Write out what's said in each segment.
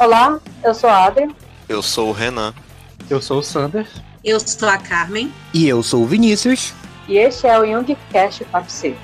Olá, eu sou a Adria. Eu sou o Renan. Eu sou o Sander. Eu sou a Carmen. E eu sou o Vinícius. E este é o Young Cast 4C.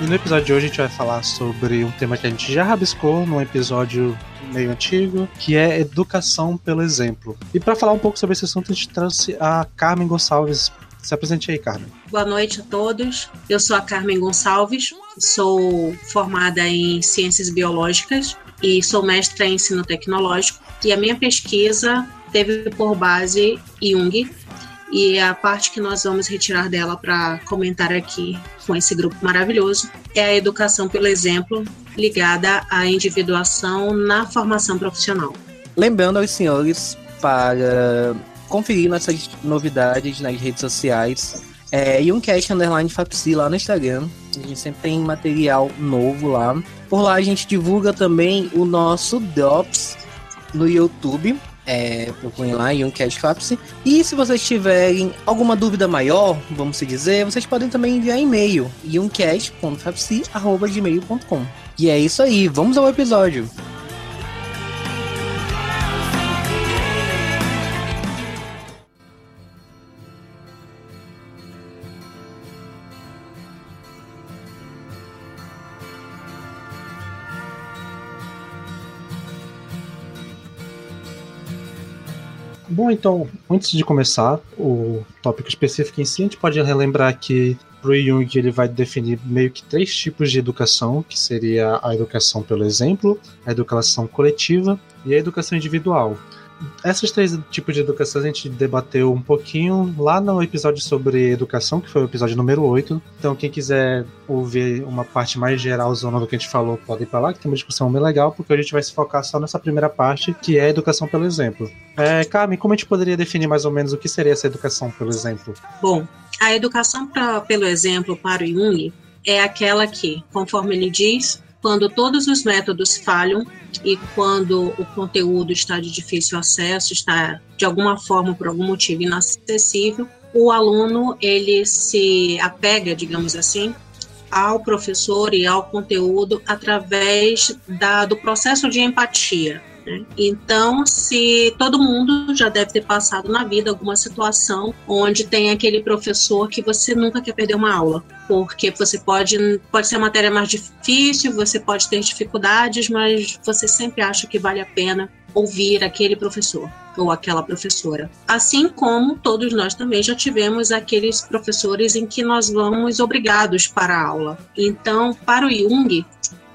E no episódio de hoje a gente vai falar sobre um tema que a gente já rabiscou num episódio meio antigo, que é educação pelo exemplo. E para falar um pouco sobre esse assunto, a gente trouxe a Carmen Gonçalves. Se apresente aí, Carmen. Boa noite a todos. Eu sou a Carmen Gonçalves, sou formada em Ciências Biológicas e sou mestra em Ensino Tecnológico. E a minha pesquisa teve por base Jung, e a parte que nós vamos retirar dela para comentar aqui com esse grupo maravilhoso é a educação pelo exemplo, ligada à individuação na formação profissional. Lembrando aos senhores para conferir nossas novidades nas redes sociais. É, e um cast underline Fapsi lá no Instagram. A gente sempre tem material novo lá. Por lá a gente divulga também o nosso Drops no YouTube. É, procurem lá em Fapsi. E se vocês tiverem alguma dúvida maior, vamos dizer, vocês podem também enviar e-mail uncast.fapsi.gmail.com. E é isso aí, vamos ao episódio. Bom, então, antes de começar o tópico específico em si, a gente pode relembrar que pro Jung ele vai definir meio que três tipos de educação, que seria a educação pelo exemplo, a educação coletiva e a educação individual. Essas três tipos de educação a gente debateu um pouquinho lá no episódio sobre educação, que foi o episódio número 8. Então, quem quiser ouvir uma parte mais geral do que a gente falou, pode ir para lá, que tem uma discussão bem legal, porque a gente vai se focar só nessa primeira parte, que é educação pelo exemplo. É, Carmen, como a gente poderia definir mais ou menos o que seria essa educação pelo exemplo? Bom, a educação pra, pelo exemplo para o Jung é aquela que, conforme ele diz, quando todos os métodos falham e quando o conteúdo está de difícil acesso, está de alguma forma por algum motivo inacessível, o aluno ele se apega, digamos assim, ao professor e ao conteúdo através da, do processo de empatia. Né? Então, se todo mundo já deve ter passado na vida alguma situação onde tem aquele professor que você nunca quer perder uma aula, porque você pode pode ser a matéria mais difícil, você pode ter dificuldades, mas você sempre acha que vale a pena ouvir aquele professor ou aquela professora. Assim como todos nós também já tivemos aqueles professores em que nós vamos obrigados para a aula. Então, para o Jung,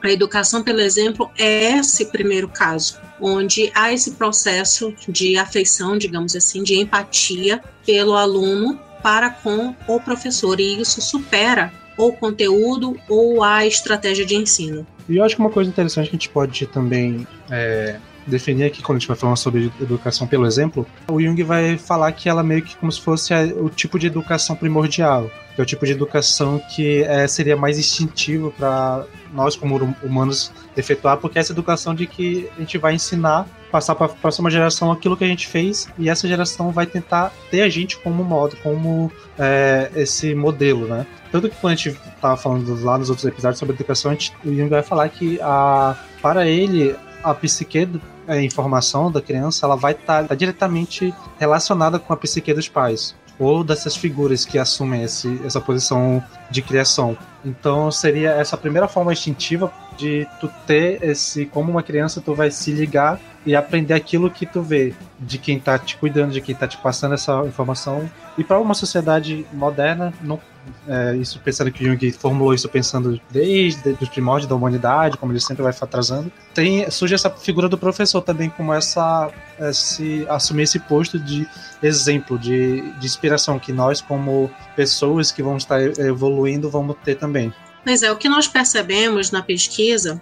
a educação pelo exemplo é esse primeiro caso, onde há esse processo de afeição, digamos assim, de empatia pelo aluno para com o professor, e isso supera o conteúdo ou a estratégia de ensino. E eu acho que uma coisa interessante que a gente pode também é, definir aqui quando a gente vai falando sobre educação pelo exemplo, o Jung vai falar que ela meio que como se fosse o tipo de educação primordial, que é o tipo de educação que é, seria mais instintivo para nós como humanos efetuar, porque é essa educação de que a gente vai ensinar, passar para a próxima geração aquilo que a gente fez e essa geração vai tentar ter a gente como modo, como é, esse modelo, né? Tanto que quando a gente estava falando lá nos outros episódios sobre educação, gente, o Jung vai falar que a, para ele a psique a informação da criança ela vai estar tá, tá diretamente relacionada com a psique dos pais ou dessas figuras que assumem esse, essa posição de criação. Então seria essa primeira forma instintiva de tu ter esse como uma criança tu vai se ligar e aprender aquilo que tu vê de quem tá te cuidando, de quem tá te passando essa informação. E para uma sociedade moderna, não é, isso pensando que Jung formulou isso pensando desde os primórdios da humanidade, como ele sempre vai trazendo. Tem, surge essa figura do professor também como essa esse, assumir esse posto de exemplo, de, de inspiração que nós como pessoas que vamos estar evoluindo vamos ter também. Mas é o que nós percebemos na pesquisa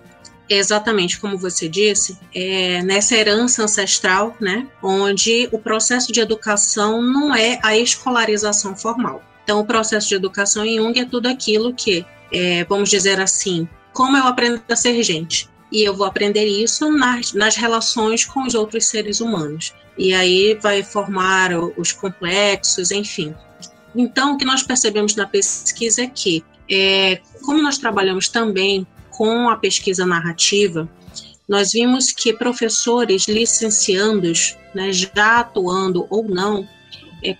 é exatamente como você disse, é nessa herança ancestral, né, onde o processo de educação não é a escolarização formal. Então, o processo de educação em Jung é tudo aquilo que, é, vamos dizer assim, como eu aprendo a ser gente. E eu vou aprender isso nas, nas relações com os outros seres humanos. E aí vai formar os complexos, enfim. Então, o que nós percebemos na pesquisa é que é, como nós trabalhamos também com a pesquisa narrativa, nós vimos que professores licenciandos, né, já atuando ou não,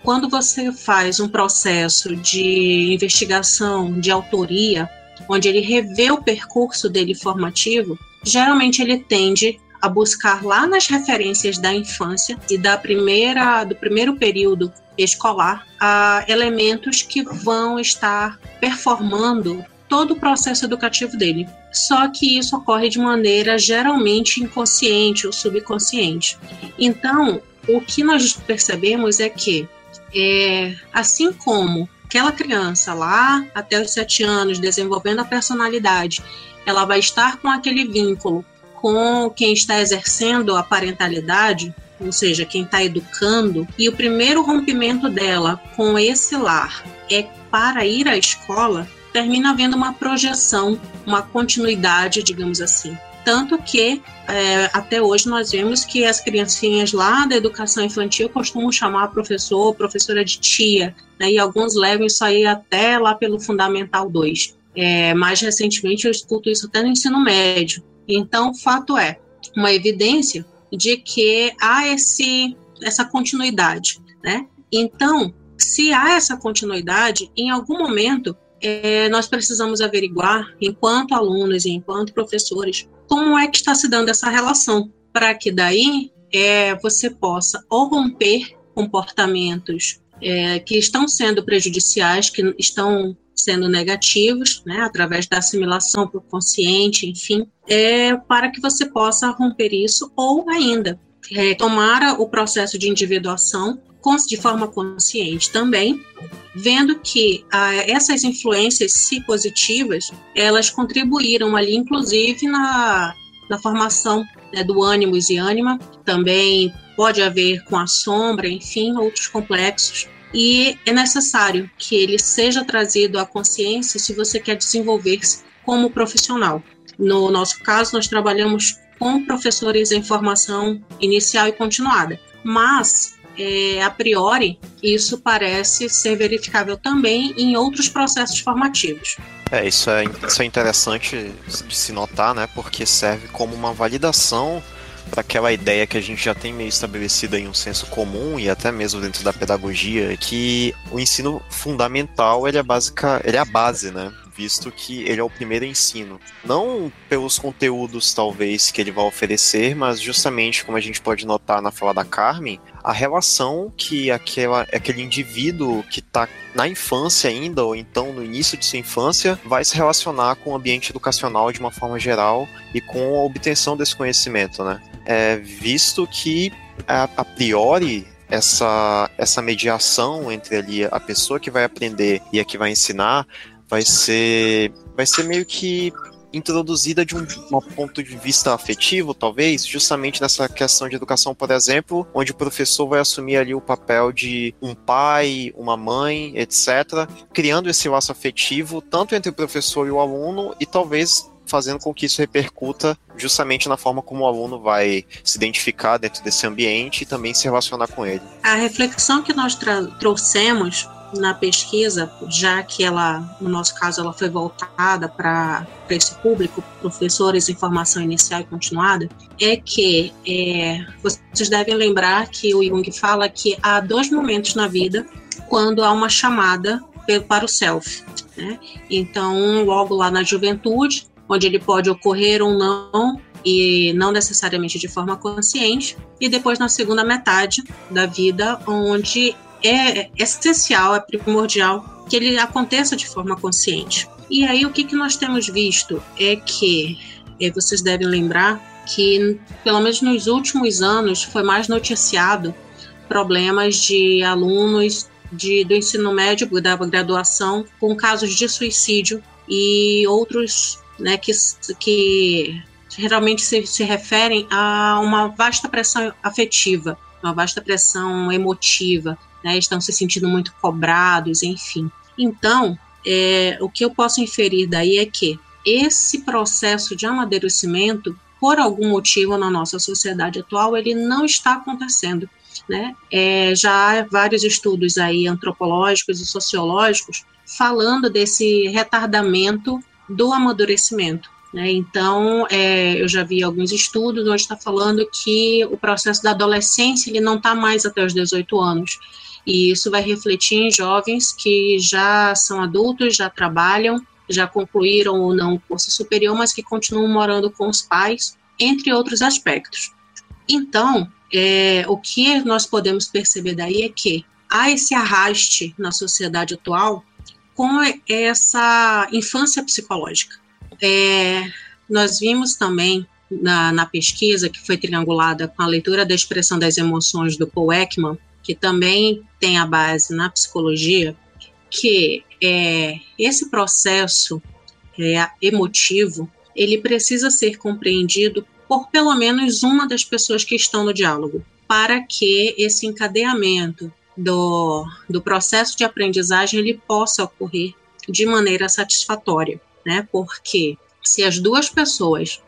quando você faz um processo de investigação de autoria, onde ele revê o percurso dele formativo, geralmente ele tende a buscar lá nas referências da infância e da primeira do primeiro período escolar a elementos que vão estar performando todo o processo educativo dele. Só que isso ocorre de maneira geralmente inconsciente ou subconsciente. Então, o que nós percebemos é que, é, assim como aquela criança lá até os sete anos desenvolvendo a personalidade, ela vai estar com aquele vínculo com quem está exercendo a parentalidade, ou seja, quem está educando, e o primeiro rompimento dela com esse lar é para ir à escola, termina havendo uma projeção, uma continuidade, digamos assim. Tanto que é, até hoje nós vemos que as criancinhas lá da educação infantil costumam chamar professor, professora de tia, né, e alguns levam isso aí até lá pelo Fundamental 2. É, mais recentemente eu escuto isso até no ensino médio. Então, o fato é uma evidência de que há esse, essa continuidade, né? Então, se há essa continuidade, em algum momento é, nós precisamos averiguar, enquanto alunos e enquanto professores, como é que está se dando essa relação, para que daí é, você possa ou romper comportamentos é, que estão sendo prejudiciais, que estão sendo negativos, né, através da assimilação para o consciente, enfim, é, para que você possa romper isso, ou ainda é, tomar o processo de individuação de forma consciente também, vendo que ah, essas influências si positivas, elas contribuíram ali, inclusive, na, na formação né, do ânimos e ânima, também pode haver com a sombra, enfim, outros complexos. E é necessário que ele seja trazido à consciência se você quer desenvolver-se como profissional. No nosso caso, nós trabalhamos com professores em formação inicial e continuada, mas é, a priori isso parece ser verificável também em outros processos formativos. É, isso é, isso é interessante de se notar, né? Porque serve como uma validação para aquela ideia que a gente já tem meio estabelecida em um senso comum e até mesmo dentro da pedagogia, que o ensino fundamental ele é, básica, ele é a base, né? Visto que ele é o primeiro ensino. Não pelos conteúdos, talvez, que ele vai oferecer, mas justamente, como a gente pode notar na fala da Carmen, a relação que aquela, aquele indivíduo que está na infância ainda, ou então no início de sua infância, vai se relacionar com o ambiente educacional de uma forma geral e com a obtenção desse conhecimento, né? É, visto que, a, a priori, essa, essa mediação entre ali a pessoa que vai aprender e a que vai ensinar vai ser vai ser meio que introduzida de um, um, ponto de vista afetivo, talvez, justamente nessa questão de educação, por exemplo, onde o professor vai assumir ali o papel de um pai, uma mãe, etc., criando esse laço afetivo tanto entre o professor e o aluno e talvez fazendo com que isso repercuta justamente na forma como o aluno vai se identificar dentro desse ambiente e também se relacionar com ele. A reflexão que nós trouxemos na pesquisa, já que ela, no nosso caso, ela foi voltada para esse público, professores em formação inicial e continuada, é que é, vocês devem lembrar que o Jung fala que há dois momentos na vida quando há uma chamada para o self. Né? Então, logo lá na juventude, onde ele pode ocorrer ou não, e não necessariamente de forma consciente, e depois na segunda metade da vida, onde é essencial, é primordial que ele aconteça de forma consciente. E aí o que, que nós temos visto é que é, vocês devem lembrar que, pelo menos nos últimos anos, foi mais noticiado problemas de alunos de, do ensino médio, da graduação, com casos de suicídio e outros né, que, que geralmente se, se referem a uma vasta pressão afetiva, uma vasta pressão emotiva, né, estão se sentindo muito cobrados, enfim. Então, é, o que eu posso inferir daí é que esse processo de amadurecimento por algum motivo na nossa sociedade atual, ele não está acontecendo. Né? É, já há vários estudos aí antropológicos e sociológicos falando desse retardamento do amadurecimento. Né? Então, é, eu já vi alguns estudos onde está falando que o processo da adolescência ele não está mais até os 18 anos. E isso vai refletir em jovens que já são adultos, já trabalham, já concluíram ou não o curso superior, mas que continuam morando com os pais, entre outros aspectos. Então, é, o que nós podemos perceber daí é que há esse arraste na sociedade atual com essa infância psicológica. É, nós vimos também na, na, pesquisa que foi triangulada com a leitura da expressão das emoções do Paul Ekman, que também tem a base na psicologia, que é, esse processo é, emotivo ele precisa ser compreendido por pelo menos uma das pessoas que estão no diálogo, para que esse encadeamento do, do processo de aprendizagem ele possa ocorrer de maneira satisfatória, né? Porque se as duas pessoas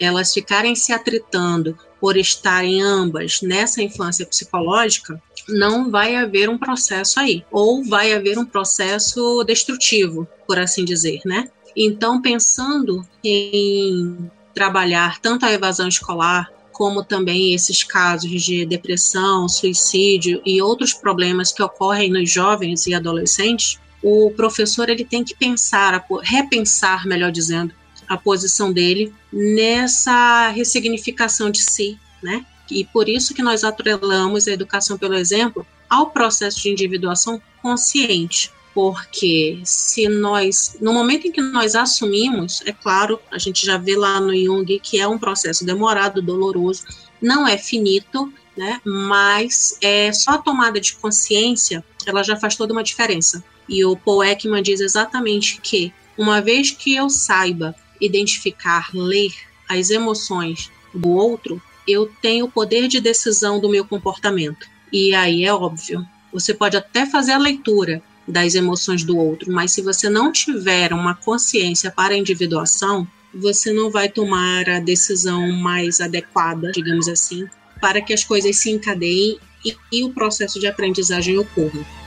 elas ficarem se atritando por estarem ambas nessa infância psicológica, não vai haver um processo aí, ou vai haver um processo destrutivo, por assim dizer, né? Então, pensando em trabalhar tanto a evasão escolar como também esses casos de depressão, suicídio e outros problemas que ocorrem nos jovens e adolescentes, o professor ele tem que pensar, repensar, melhor dizendo, a posição dele nessa ressignificação de si, né? E por isso que nós atrelamos a educação pelo exemplo ao processo de individuação consciente, porque se nós, no momento em que nós assumimos, é claro, a gente já vê lá no Jung que é um processo demorado, doloroso, não é finito, né? Mas é só a tomada de consciência, ela já faz toda uma diferença. E o Paul Ekman diz exatamente que uma vez que eu saiba identificar, ler as emoções do outro, eu tenho o poder de decisão do meu comportamento. E aí é óbvio, você pode até fazer a leitura das emoções do outro, mas se você não tiver uma consciência para a individuação, você não vai tomar a decisão mais adequada, digamos assim, para que as coisas se encadeiem e, e o processo de aprendizagem ocorra.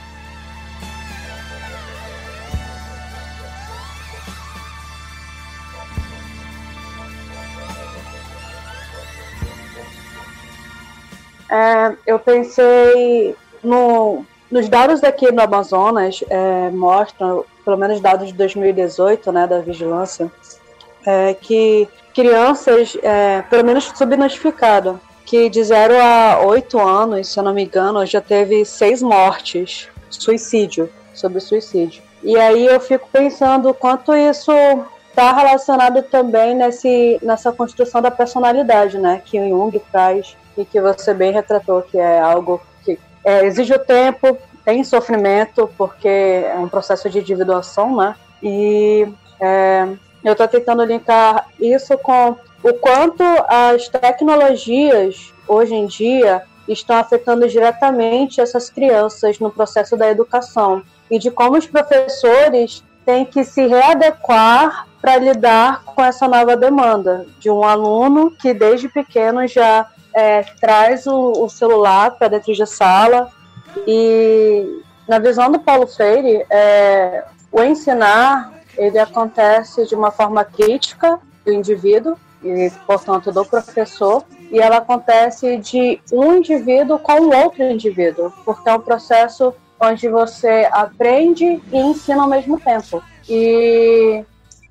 É, eu pensei no, nos dados aqui no Amazonas, é, mostram, pelo menos dados de 2018, né, da vigilância, é, que crianças, é, pelo menos subnotificado, que de 0 a 8 anos, se eu não me engano, já teve seis mortes, suicídio, sobre suicídio. E aí eu fico pensando quanto isso está relacionado também nesse, nessa construção da personalidade, né, que o Jung traz e que você bem retratou, que é algo que é, exige o tempo, tem sofrimento, porque é um processo de individuação, né? E é, eu estou tentando linkar isso com o quanto as tecnologias hoje em dia estão afetando diretamente essas crianças no processo da educação e de como os professores têm que se readequar para lidar com essa nova demanda de um aluno que desde pequeno já é, traz o, o celular para dentro da sala e na visão do Paulo Freire, é, o ensinar ele acontece de uma forma crítica do indivíduo e, portanto, do professor, e ela acontece de um indivíduo com o outro indivíduo, porque é um processo onde você aprende e ensina ao mesmo tempo. E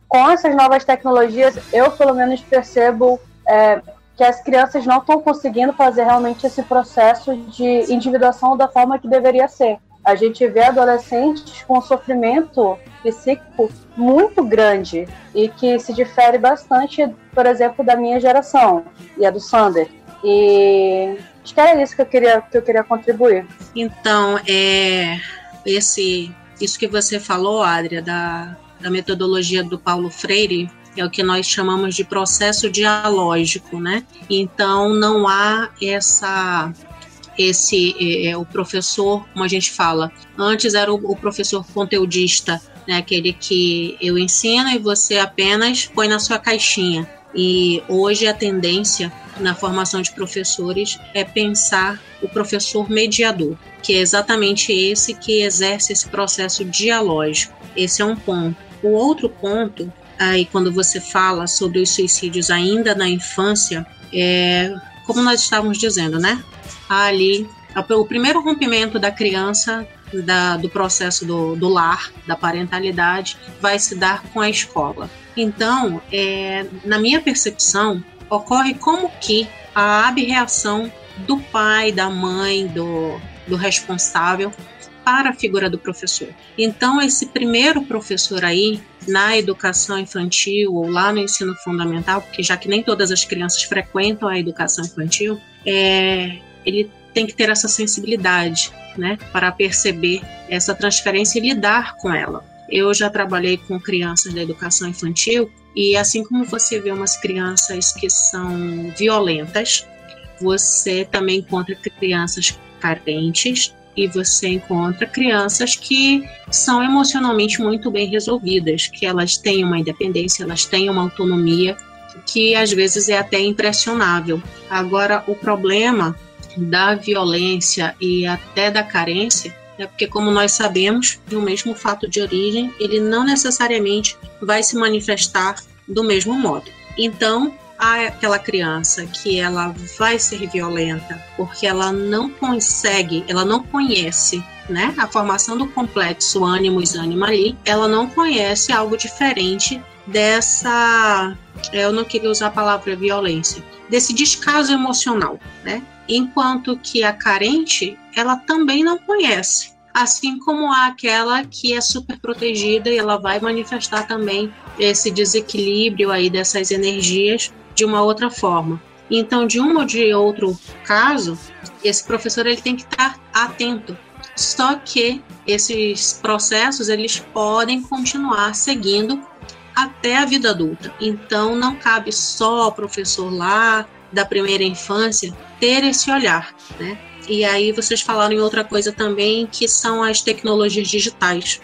com essas novas tecnologias, eu pelo menos percebo é, que as crianças não estão conseguindo fazer realmente esse processo de individuação da forma que deveria ser. A gente vê adolescentes com sofrimento psíquico muito grande e que se difere bastante, por exemplo, da minha geração e a do Sander. E acho que era isso que eu queria, que eu queria contribuir. Então, é, esse, isso que você falou, Adria, da, da metodologia do Paulo Freire, é o que nós chamamos de processo dialógico, né? Então não há essa esse é, é, o professor, como a gente fala, antes era o, o professor conteudista, né, aquele que eu ensino e você apenas põe na sua caixinha. E hoje a tendência na formação de professores é pensar o professor mediador, que é exatamente esse que exerce esse processo dialógico. Esse é um ponto. O outro ponto, aí quando você fala sobre os suicídios ainda na infância, é como nós estávamos dizendo, né? Ali, o primeiro rompimento da criança da, do processo do, do, lar, da parentalidade, vai se dar com a escola. Então, é, na minha percepção, ocorre como que a abreação do pai, da mãe, do, do responsável para a figura do professor. Então, esse primeiro professor aí, na educação infantil ou lá no ensino fundamental, porque já que nem todas as crianças frequentam a educação infantil, é, ele tem que ter essa sensibilidade, né, para perceber essa transferência e lidar com ela. Eu já trabalhei com crianças da educação infantil e assim como você vê umas crianças que são violentas, você também encontra crianças carentes e você encontra crianças que são emocionalmente muito bem resolvidas, que elas têm uma independência, elas têm uma autonomia que às vezes é até impressionável. Agora, o problema da violência e até da carência é porque, como nós sabemos, o mesmo fato de origem, ele não necessariamente vai se manifestar do mesmo modo. Então, aquela criança que ela vai ser violenta porque ela não consegue, ela não conhece né, a formação do complexo ânimos ânima ali, ela não conhece algo diferente dessa, eu não queria usar a palavra violência, desse descaso emocional, né? Enquanto que a carente, ela também não conhece. Assim como há aquela que é super protegida e ela vai manifestar também esse desequilíbrio aí dessas energias de uma outra forma. Então, de um ou de outro caso, esse professor ele tem que estar atento. Só que esses processos eles podem continuar seguindo até a vida adulta. Então, não cabe só ao professor lá da primeira infância ter esse olhar, né? E aí vocês falaram em outra coisa também que são as tecnologias digitais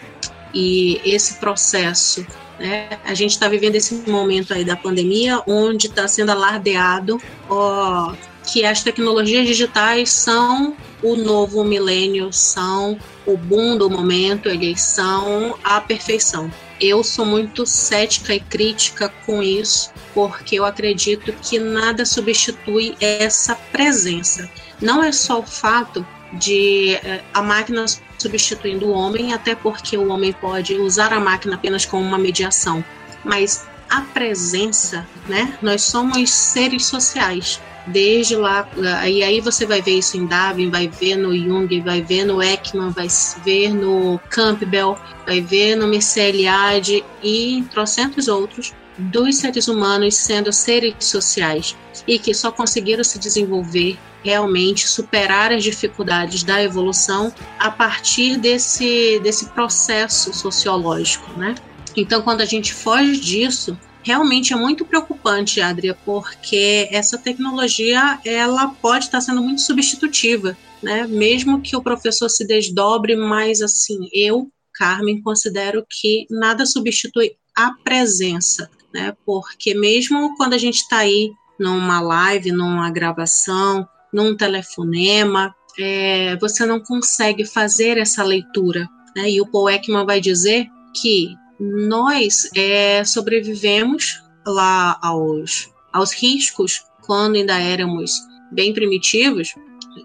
e esse processo. Né? A gente está vivendo esse momento aí da pandemia onde está sendo alardeado ó, que as tecnologias digitais são o novo milênio, são o boom do momento, eles são a perfeição. Eu sou muito cética e crítica com isso, porque eu acredito que nada substitui essa presença. Não é só o fato de eh, a máquina substituindo o homem, até porque o homem pode usar a máquina apenas como uma mediação, mas a presença, né? Nós somos seres sociais desde lá, e aí você vai ver isso em Darwin, vai ver no Jung, vai ver no Ekman, vai ver no Campbell, vai ver no Mircea Eliade e em trocentos outros dos seres humanos sendo seres sociais e que só conseguiram se desenvolver realmente superar as dificuldades da evolução a partir desse, desse processo sociológico, né? Então, quando a gente foge disso, realmente é muito preocupante, Adria, porque essa tecnologia ela pode estar sendo muito substitutiva, né? Mesmo que o professor se desdobre, mas assim, eu, Carmen, considero que nada substitui a presença, né? Porque mesmo quando a gente está aí numa live, numa gravação, num telefonema, é, você não consegue fazer essa leitura, né? E o Paul Ekman vai dizer que nós é, sobrevivemos lá aos, aos riscos quando ainda éramos bem primitivos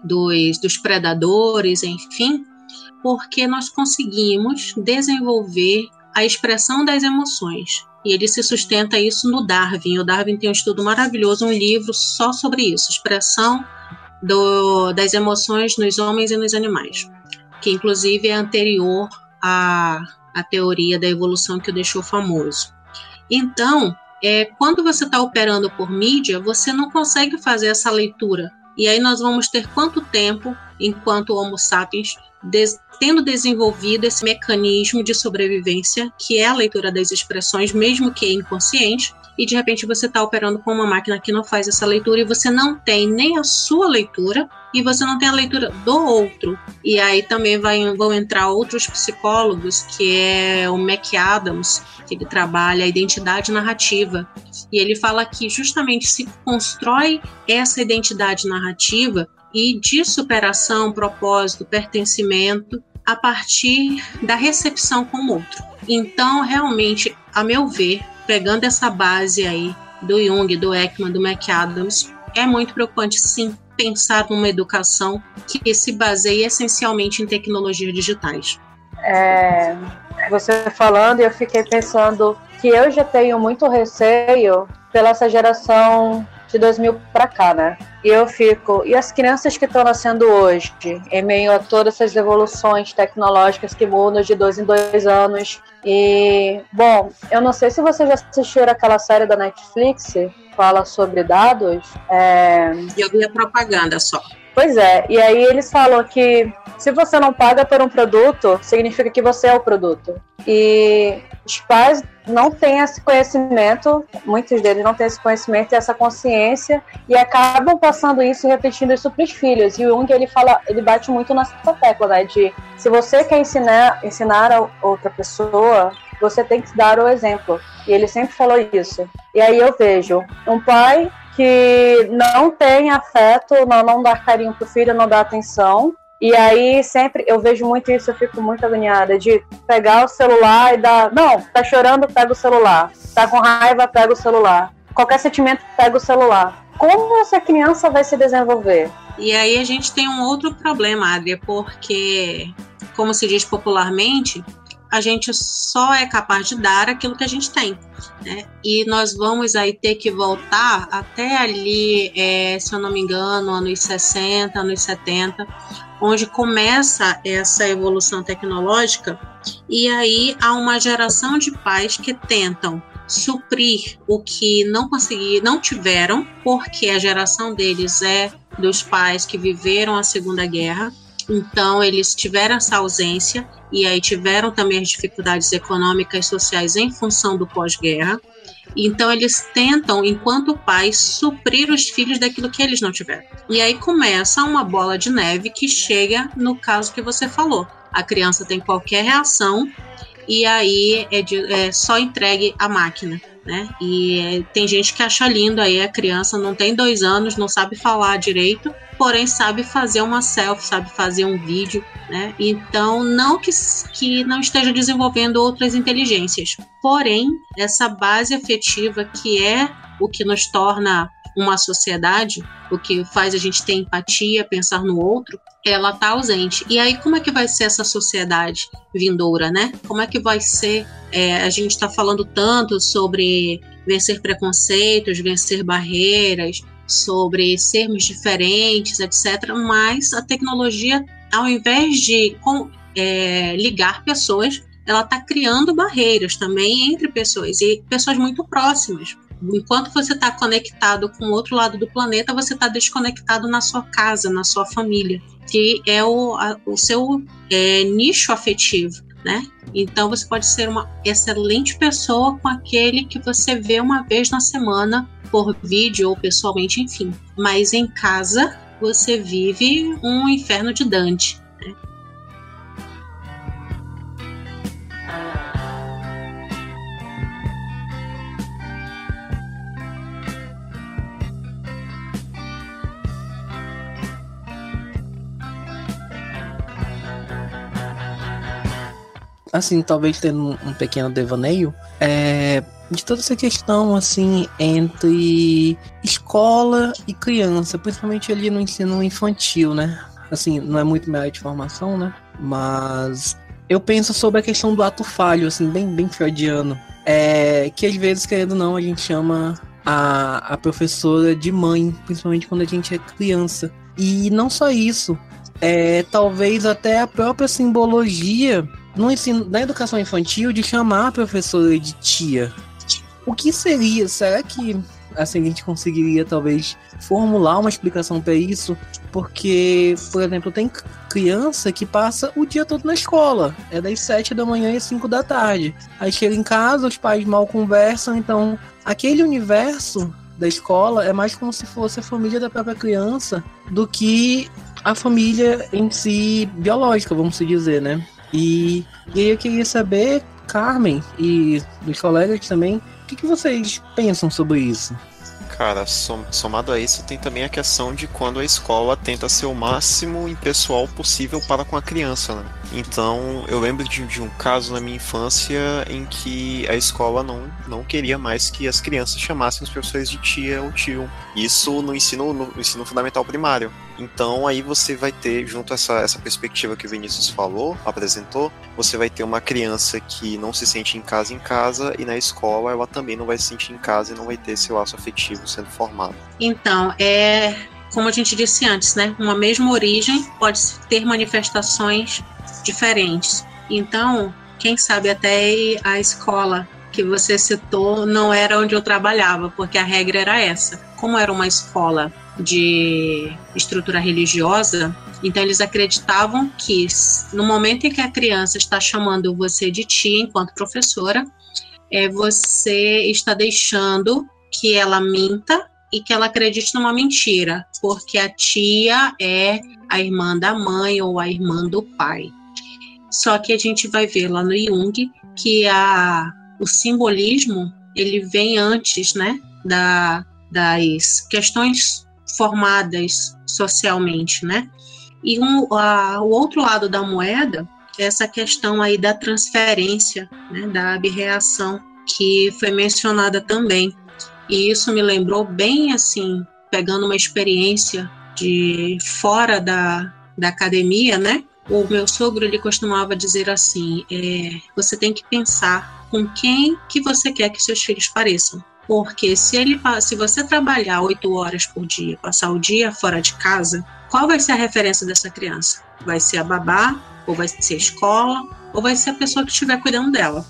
dos, dos predadores, enfim, porque nós conseguimos desenvolver a expressão das emoções. E ele se sustenta isso no Darwin. O Darwin tem um estudo maravilhoso, um livro só sobre isso, expressão do, das emoções nos homens e nos animais, que inclusive é anterior a a teoria da evolução que o deixou famoso. Então, é, quando você está operando por mídia, você não consegue fazer essa leitura. E aí nós vamos ter quanto tempo, enquanto Homo sapiens, des tendo desenvolvido esse mecanismo de sobrevivência, que é a leitura das expressões, mesmo que inconsciente, e de repente você está operando com uma máquina que não faz essa leitura e você não tem nem a sua leitura e você não tem a leitura do outro. E aí também vai, vão entrar outros psicólogos, que é o McAdams, que ele trabalha a identidade narrativa. E ele fala que justamente se constrói essa identidade narrativa e de superação, propósito, pertencimento a partir da recepção com o outro. Então, realmente, a meu ver, pegando essa base aí do Jung, do Ekman, do McAdams, é muito preocupante sim pensar numa educação que se baseie essencialmente em tecnologias digitais. É, você falando, eu fiquei pensando que eu já tenho muito receio pela essa geração de 2000 para cá, né? E eu fico, e as crianças que estão nascendo hoje, em meio a todas essas evoluções tecnológicas que mudam de dois em dois anos. E, bom, eu não sei se vocês já assistiram aquela série da Netflix, fala sobre dados. É... Eu vi a propaganda só. Pois é, e aí eles falam que se você não paga por um produto, significa que você é o produto. E os pais não têm esse conhecimento, muitos deles não têm esse conhecimento e essa consciência e acabam passando isso e repetindo isso para os filhos. E o Jung ele fala, ele bate muito nessa tecla, né, de se você quer ensinar ensinar a outra pessoa, você tem que dar o exemplo. E ele sempre falou isso. E aí eu vejo um pai que não tem afeto, não, não dá carinho pro filho, não dá atenção. E aí sempre eu vejo muito isso, eu fico muito agoniada de pegar o celular e dar. Não, tá chorando, pega o celular. Tá com raiva, pega o celular. Qualquer sentimento, pega o celular. Como essa criança vai se desenvolver? E aí a gente tem um outro problema, Adria, porque, como se diz popularmente, a gente só é capaz de dar aquilo que a gente tem. Né? E nós vamos aí ter que voltar até ali, é, se eu não me engano, anos 60, anos 70, onde começa essa evolução tecnológica, e aí há uma geração de pais que tentam suprir o que não conseguiram, não tiveram, porque a geração deles é dos pais que viveram a Segunda Guerra, então eles tiveram essa ausência e aí tiveram também as dificuldades econômicas e sociais em função do pós-guerra. Então eles tentam, enquanto pais, suprir os filhos daquilo que eles não tiveram. E aí começa uma bola de neve que chega no caso que você falou. A criança tem qualquer reação e aí é, de, é só entregue a máquina né? E tem gente que acha lindo aí a criança não tem dois anos, não sabe falar direito, porém sabe fazer uma selfie, sabe fazer um vídeo, né? Então não que, que não esteja desenvolvendo outras inteligências, porém essa base afetiva que é o que nos torna uma sociedade, o que faz a gente ter empatia, pensar no outro, ela está ausente. E aí, como é que vai ser essa sociedade vindoura, né? Como é que vai ser? É, a gente está falando tanto sobre vencer preconceitos, vencer barreiras, sobre sermos diferentes, etc. Mas a tecnologia, ao invés de com, é, ligar pessoas, ela está criando barreiras também entre pessoas e pessoas muito próximas enquanto você está conectado com o outro lado do planeta, você está desconectado na sua casa, na sua família, que é o, a, o seu é, nicho afetivo. Né? Então você pode ser uma excelente pessoa com aquele que você vê uma vez na semana por vídeo ou pessoalmente, enfim. Mas em casa você vive um inferno de Dante. Assim, talvez tendo um, pequeno devaneio, é, de toda essa questão, assim, entre escola e criança, principalmente ali no ensino infantil, né? Assim, não é muito minha área de formação, né? Mas eu penso sobre a questão do ato falho, assim, bem, bem freudiano. É, que às vezes, querendo ou não, a gente chama a, a professora de mãe, principalmente quando a gente é criança. E não só isso, é, talvez até a própria simbologia no ensino, na educação infantil de chamar a professora de tia. O que seria? Será que assim, a gente conseguiria talvez formular uma explicação para isso, porque, por exemplo, tem criança que passa o dia todo na escola, é das 7 da manhã às 5 da tarde. Aí chega em casa, os pais mal conversam, então aquele universo da escola é mais como se fosse a família da própria criança do que a família em si biológica, vamos dizer, né? E, e aí eu queria saber, Carmen e os colegas também, o que, que vocês pensam sobre isso? Cara, som, somado a isso, tem também a questão de quando a escola tenta ser o máximo impessoal possível para com a criança, né? Então, eu lembro de, de, um caso na minha infância em que a escola não, não queria mais que as crianças chamassem os professores de tia ou tio. Isso no ensino, no ensino fundamental primário. Então aí você vai ter, junto a essa, essa perspectiva que o Vinícius falou, apresentou, você vai ter uma criança que não se sente em casa em casa e na escola ela também não vai se sentir em casa e não vai ter esse laço afetivo sendo formado. Então, é como a gente disse antes, né? Uma mesma origem pode ter manifestações diferentes. Então, quem sabe até a escola que você citou não era onde eu trabalhava, porque a regra era essa. Como era uma escola de estrutura religiosa, então eles acreditavam que no momento em que a criança está chamando você de tia enquanto professora, é, você está deixando que ela minta e que ela acredite numa mentira, porque a tia é a irmã da mãe ou a irmã do pai. Só que a gente vai ver lá no Jung que a, o simbolismo ele vem antes, né, da, das questões formadas socialmente, né? E um, a, o outro lado da moeda é essa questão aí da transferência, né, da abreação, que foi mencionada também. E isso me lembrou bem assim, pegando uma experiência de fora da, da academia, né? O meu sogro ele costumava dizer assim: é, você tem que pensar com quem que você quer que seus filhos pareçam. Porque se ele se você trabalhar oito horas por dia, passar o dia fora de casa, qual vai ser a referência dessa criança? Vai ser a babá, ou vai ser a escola, ou vai ser a pessoa que estiver cuidando dela.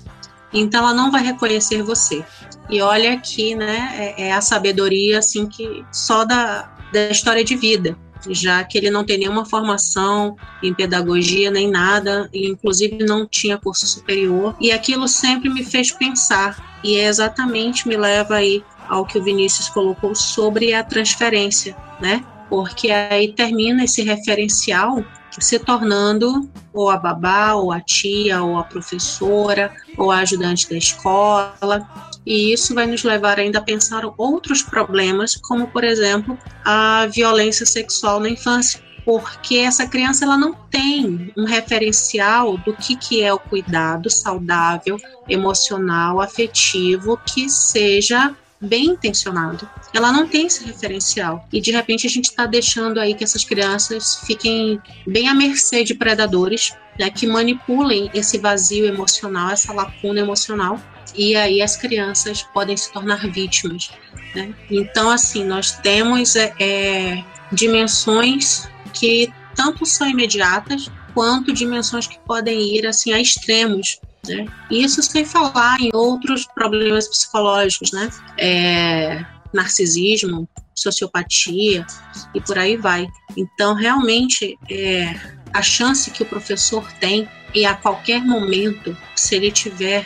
Então ela não vai reconhecer você. E olha aqui, né, é, é a sabedoria assim que só da, da história de vida já que ele não tem nenhuma formação em pedagogia nem nada, inclusive não tinha curso superior, e aquilo sempre me fez pensar, e é exatamente me leva aí ao que o Vinícius colocou sobre a transferência, né? Porque aí termina esse referencial se tornando ou a babá, ou a tia, ou a professora, ou a ajudante da escola, e isso vai nos levar ainda a pensar outros problemas, como por exemplo a violência sexual na infância, porque essa criança ela não tem um referencial do que, que é o cuidado saudável, emocional, afetivo, que seja bem intencionado. Ela não tem esse referencial. E de repente a gente está deixando aí que essas crianças fiquem bem à mercê de predadores né, que manipulem esse vazio emocional, essa lacuna emocional e aí as crianças podem se tornar vítimas. Né? Então, assim, nós temos é, é, dimensões que tanto são imediatas quanto dimensões que podem ir assim a extremos. Né? Isso sem falar em outros problemas psicológicos, né? É, narcisismo, sociopatia e por aí vai. Então, realmente, é, a chance que o professor tem e a qualquer momento, se ele tiver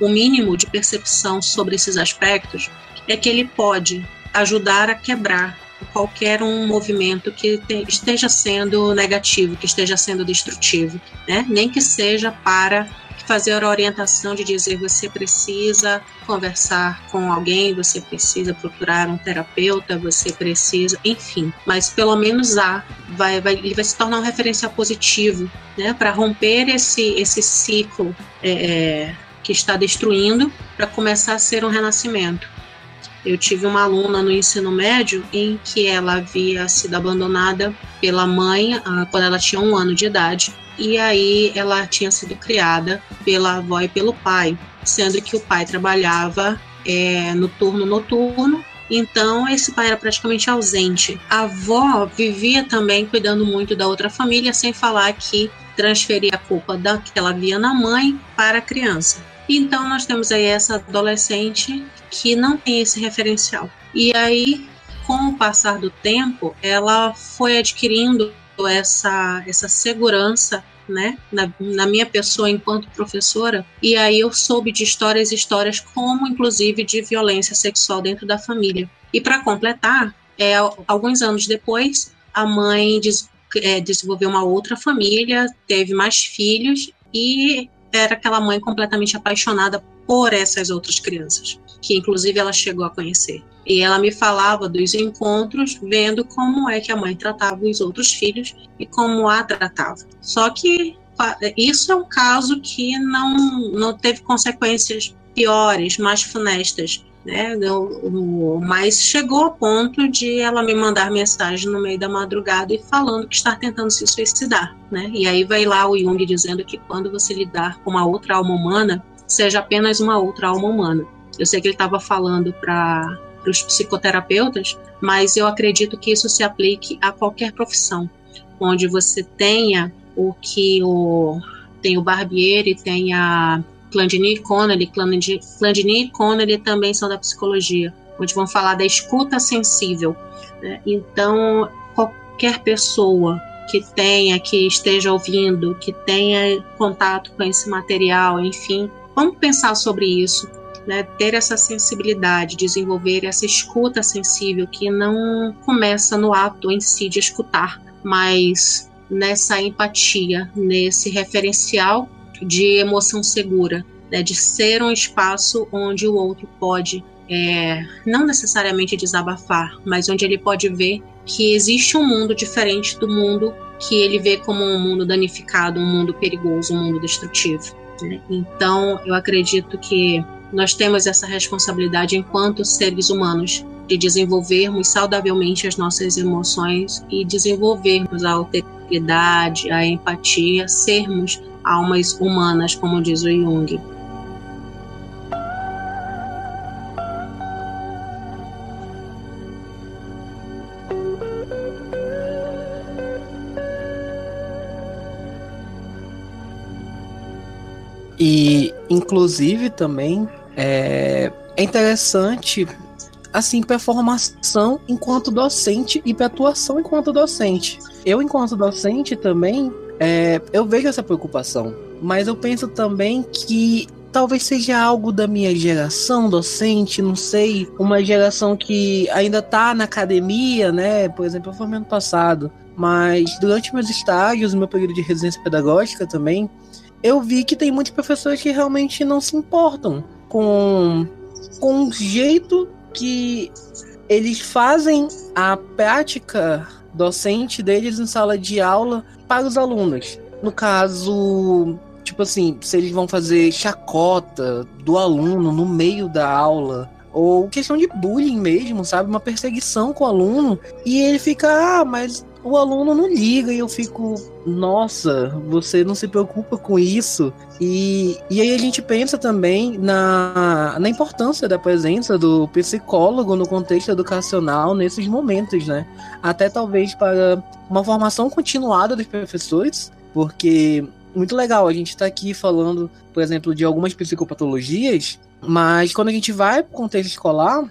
o mínimo de percepção sobre esses aspectos, é que ele pode ajudar a quebrar qualquer um movimento que te, esteja sendo negativo, que esteja sendo destrutivo, né? nem que seja para fazer a orientação de dizer você precisa conversar com alguém, você precisa procurar um terapeuta, você precisa, enfim, mas pelo menos há, vai, vai, ele vai se tornar um referencial positivo, né, para romper esse, esse ciclo é, é que está destruindo para começar a ser um renascimento. Eu tive uma aluna no ensino médio em que ela havia sido abandonada pela mãe ah, quando ela tinha um ano de idade, e aí ela tinha sido criada pela avó e pelo pai, sendo que o pai trabalhava é, no turno noturno então, esse pai era praticamente ausente. A avó vivia também cuidando muito da outra família, sem falar que transferia a culpa da que ela via na mãe para a criança. Então nós temos aí essa adolescente que não tem esse referencial. E aí, com o passar do tempo, ela foi adquirindo essa, essa segurança né, na, na, minha pessoa enquanto professora, e aí eu soube de histórias histórias, como inclusive de violência sexual dentro da família. E para completar, é, alguns anos depois, a mãe des, é, desenvolveu uma outra família, teve mais filhos e era aquela mãe completamente apaixonada por essas outras crianças, que inclusive ela chegou a conhecer. E ela me falava dos encontros, vendo como é que a mãe tratava os outros filhos e como a tratava. Só que isso é um caso que não, não teve consequências piores, mais funestas. Né? mas chegou ao ponto de ela me mandar mensagem no meio da madrugada e falando que está tentando se suicidar. Né? E aí vai lá o Jung dizendo que quando você lidar com uma outra alma humana, seja apenas uma outra alma humana. Eu sei que ele estava falando para para os psicoterapeutas, mas eu acredito que isso se aplique a qualquer profissão, onde você tenha o que o tem o Barbieri, tem a Clandini Connelly, Clandini e Connelly também são da psicologia, onde vão falar da escuta sensível. Né? Então, qualquer pessoa que tenha, que esteja ouvindo, que tenha contato com esse material, enfim, vamos pensar sobre isso né, ter essa sensibilidade, desenvolver essa escuta sensível que não começa no ato em si de escutar, mas nessa empatia, nesse referencial de emoção segura, né, de ser um espaço onde o outro pode é, não necessariamente desabafar, mas onde ele pode ver que existe um mundo diferente do mundo que ele vê como um mundo danificado, um mundo perigoso, um mundo destrutivo. Né? Então, eu acredito que nós temos essa responsabilidade enquanto seres humanos de desenvolvermos saudavelmente as nossas emoções e desenvolvermos a alteridade, a empatia, sermos almas humanas, como diz o Jung. E, inclusive, também é, é interessante assim para formação enquanto docente e atuação enquanto docente. Eu enquanto docente também é, eu vejo essa preocupação, mas eu penso também que talvez seja algo da minha geração docente, não sei, uma geração que ainda tá na academia, né? Por exemplo, eu formei ano passado, mas durante meus estágios, meu período de residência pedagógica também, eu vi que tem muitos professores que realmente não se importam com, com o jeito que eles fazem a prática docente deles em sala de aula para os alunos. No caso, tipo assim, se eles vão fazer chacota do aluno no meio da aula, ou questão de bullying mesmo, sabe? Uma perseguição com o aluno, e ele fica, ah, mas o aluno não liga e eu fico, nossa, você não se preocupa com isso. E, e aí a gente pensa também na, na importância da presença do psicólogo no contexto educacional nesses momentos, né? Até talvez para uma formação continuada dos professores, porque muito legal a gente está aqui falando, por exemplo, de algumas psicopatologias, mas quando a gente vai para o contexto escolar,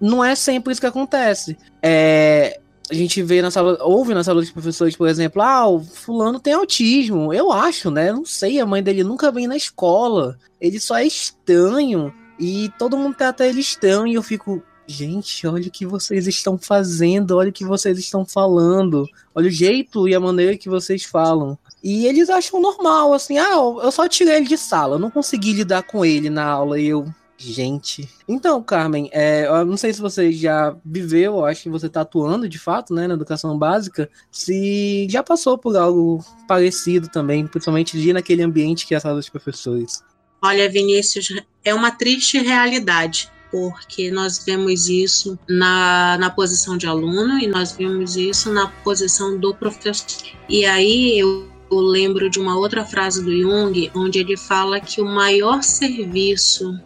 não é sempre isso que acontece. É, a gente vê na sala, ouve na sala dos professores, por exemplo, ah, o fulano tem autismo. Eu acho, né? Não sei, a mãe dele nunca vem na escola. Ele só é estranho. E todo mundo trata ele estranho. E eu fico, gente, olha o que vocês estão fazendo, olha o que vocês estão falando, olha o jeito e a maneira que vocês falam. E eles acham normal, assim, ah, eu só tirei ele de sala, eu não consegui lidar com ele na aula. E eu, Gente. Então, Carmen, é, eu não sei se você já viveu, acho que você está atuando de fato, né, na educação básica, se já passou por algo parecido também, principalmente de naquele ambiente que é a sala dos professores. Olha, Vinícius, é uma triste realidade, porque nós vemos isso na, na posição de aluno e nós vemos isso na posição do professor. E aí eu eu lembro de uma outra frase do Jung, onde ele fala que o maior serviço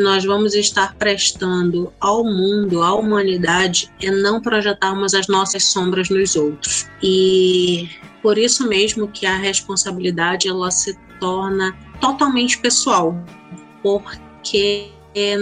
que nós vamos estar prestando ao mundo, à humanidade, é não projetarmos as nossas sombras nos outros. E por isso mesmo que a responsabilidade ela se torna totalmente pessoal, porque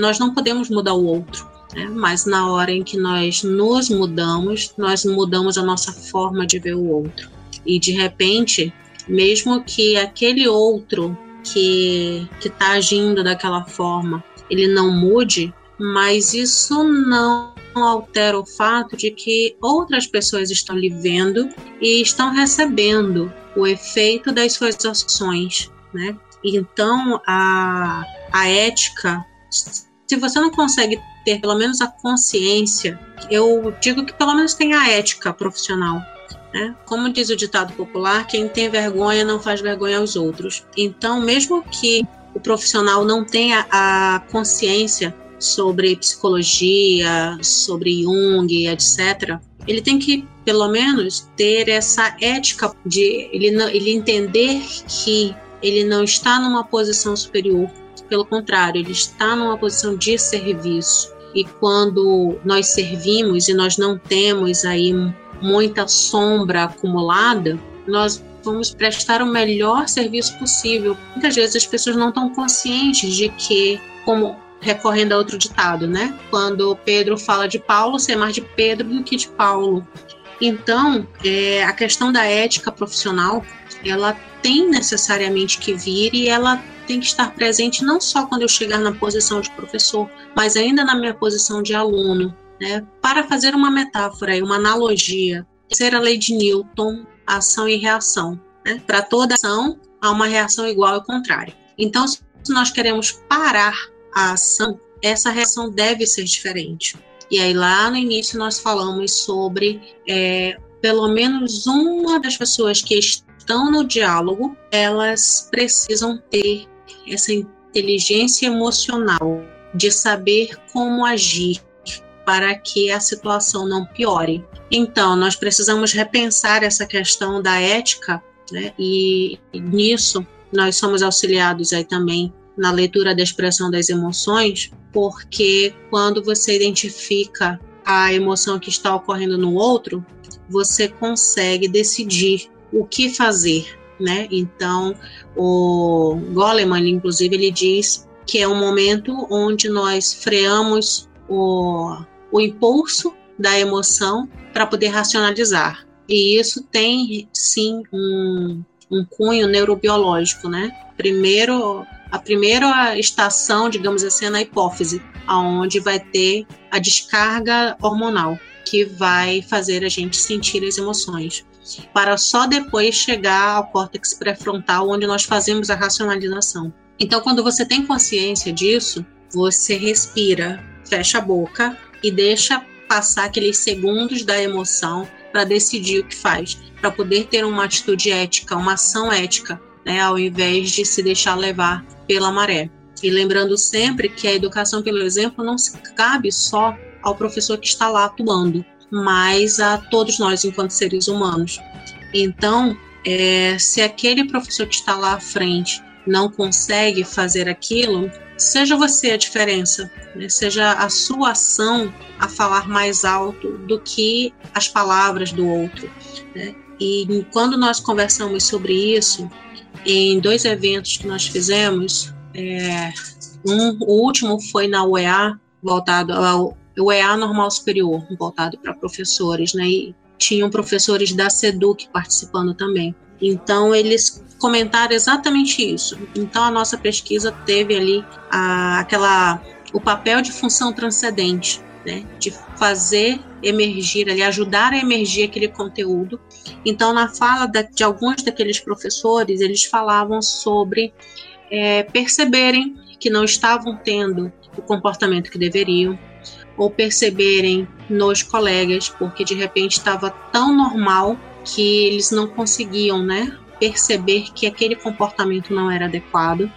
nós não podemos mudar o outro. Né? Mas na hora em que nós nos mudamos, nós mudamos a nossa forma de ver o outro. E de repente, mesmo que aquele outro que está agindo daquela forma, ele não mude, mas isso não altera o fato de que outras pessoas estão lhe vendo e estão recebendo o efeito das suas ações, né? Então, a, a ética, se você não consegue ter pelo menos a consciência, eu digo que pelo menos tem a ética profissional. Né? Como diz o ditado popular, quem tem vergonha não faz vergonha aos outros. Então, mesmo que o profissional não tenha a consciência sobre psicologia, sobre Jung, etc., ele tem que, pelo menos, ter essa ética de ele, ele entender que ele não está numa posição superior, pelo contrário, ele está numa posição de serviço. E quando nós servimos e nós não temos aí muita sombra acumulada, nós vamos prestar o melhor serviço possível. Muitas vezes as pessoas não estão conscientes de que, como recorrendo a outro ditado, né? Quando Pedro fala de Paulo, ser mais de Pedro do que de Paulo. Então, é, a questão da ética profissional, ela tem necessariamente que vir e ela tem que estar presente não só quando eu chegar na posição de professor, mas ainda na minha posição de aluno. Né? Para fazer uma metáfora e uma analogia, ser a lei de Newton, ação e reação. Né? Para toda ação, há uma reação igual e contrária. Então, se nós queremos parar a ação, essa reação deve ser diferente. E aí, lá no início, nós falamos sobre é, pelo menos uma das pessoas que estão no diálogo, elas precisam ter essa inteligência emocional de saber como agir para que a situação não piore. Então, nós precisamos repensar essa questão da ética, né? e, nisso nós somos auxiliados aí também na leitura da expressão das emoções, porque quando você identifica a emoção que está ocorrendo no outro, você consegue decidir o que fazer, né? Então, o Goleman, inclusive, ele diz que é um momento onde nós freamos o, o impulso da emoção para poder racionalizar. E isso tem, sim, um, um cunho neurobiológico, né? Primeiro, a primeira estação, digamos assim, é na hipófise, aonde vai ter a descarga hormonal, que vai fazer a gente sentir as emoções, para só depois chegar ao córtex pré-frontal, onde nós fazemos a racionalização. Então, quando você tem consciência disso, você respira, fecha a boca e deixa passar aqueles segundos da emoção para decidir o que faz, para poder ter uma atitude ética, uma ação ética, né, ao invés de se deixar levar pela maré. E lembrando sempre que a educação pelo exemplo não se cabe só ao professor que está lá atuando, mas a todos nós enquanto seres humanos. Então, é, se aquele professor que está lá à frente não consegue fazer aquilo, seja você a diferença, né? seja a sua ação a falar mais alto do que as palavras do outro. Né? E quando nós conversamos sobre isso, em dois eventos que nós fizemos. É, um, o último foi na UEA, voltado ao UEA Normal Superior, voltado para professores, né? E tinham professores da SEDUC participando também. Então, eles comentaram exatamente isso. Então, a nossa pesquisa teve ali a, aquela o papel de função transcendente, né? De fazer emergir ali, ajudar a emergir aquele conteúdo. Então, na fala da, de alguns daqueles professores, eles falavam sobre é, perceberem que não estavam tendo o comportamento que deveriam, ou perceberem nos colegas, porque de repente estava tão normal que eles não conseguiam, né, perceber que aquele comportamento não era adequado.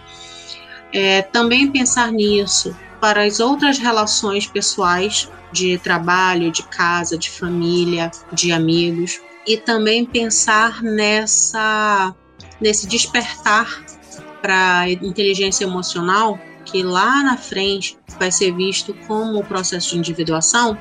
É, também pensar nisso para as outras relações pessoais de trabalho, de casa, de família, de amigos e também pensar nessa nesse despertar para inteligência emocional que lá na frente vai ser visto como o processo de individuação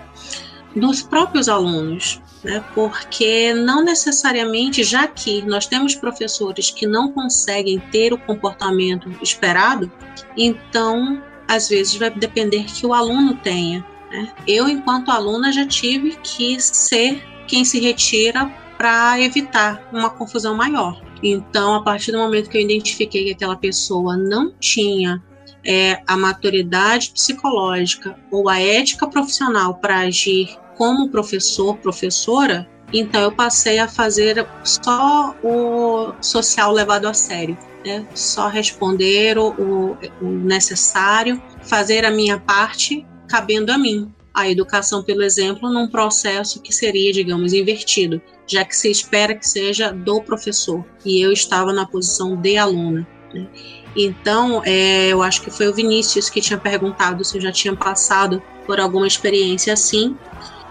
dos próprios alunos, né? Porque não necessariamente, já que nós temos professores que não conseguem ter o comportamento esperado, então às vezes vai depender que o aluno tenha Né? Eu, enquanto aluna, já tive que ser quem se retira para evitar uma confusão maior. Então, a partir do momento que eu identifiquei que aquela pessoa não tinha é, a maturidade psicológica ou a ética profissional para agir como professor, professora, então eu passei a fazer só o social levado a sério, né? Só responder o, o necessário, fazer a minha parte cabendo a mim. A educação, pelo exemplo, num processo que seria, digamos, invertido, já que se espera que seja do professor e eu estava na posição de aluna. Né? Então, é, eu acho que foi o Vinícius que tinha perguntado se eu já tinha passado por alguma experiência assim,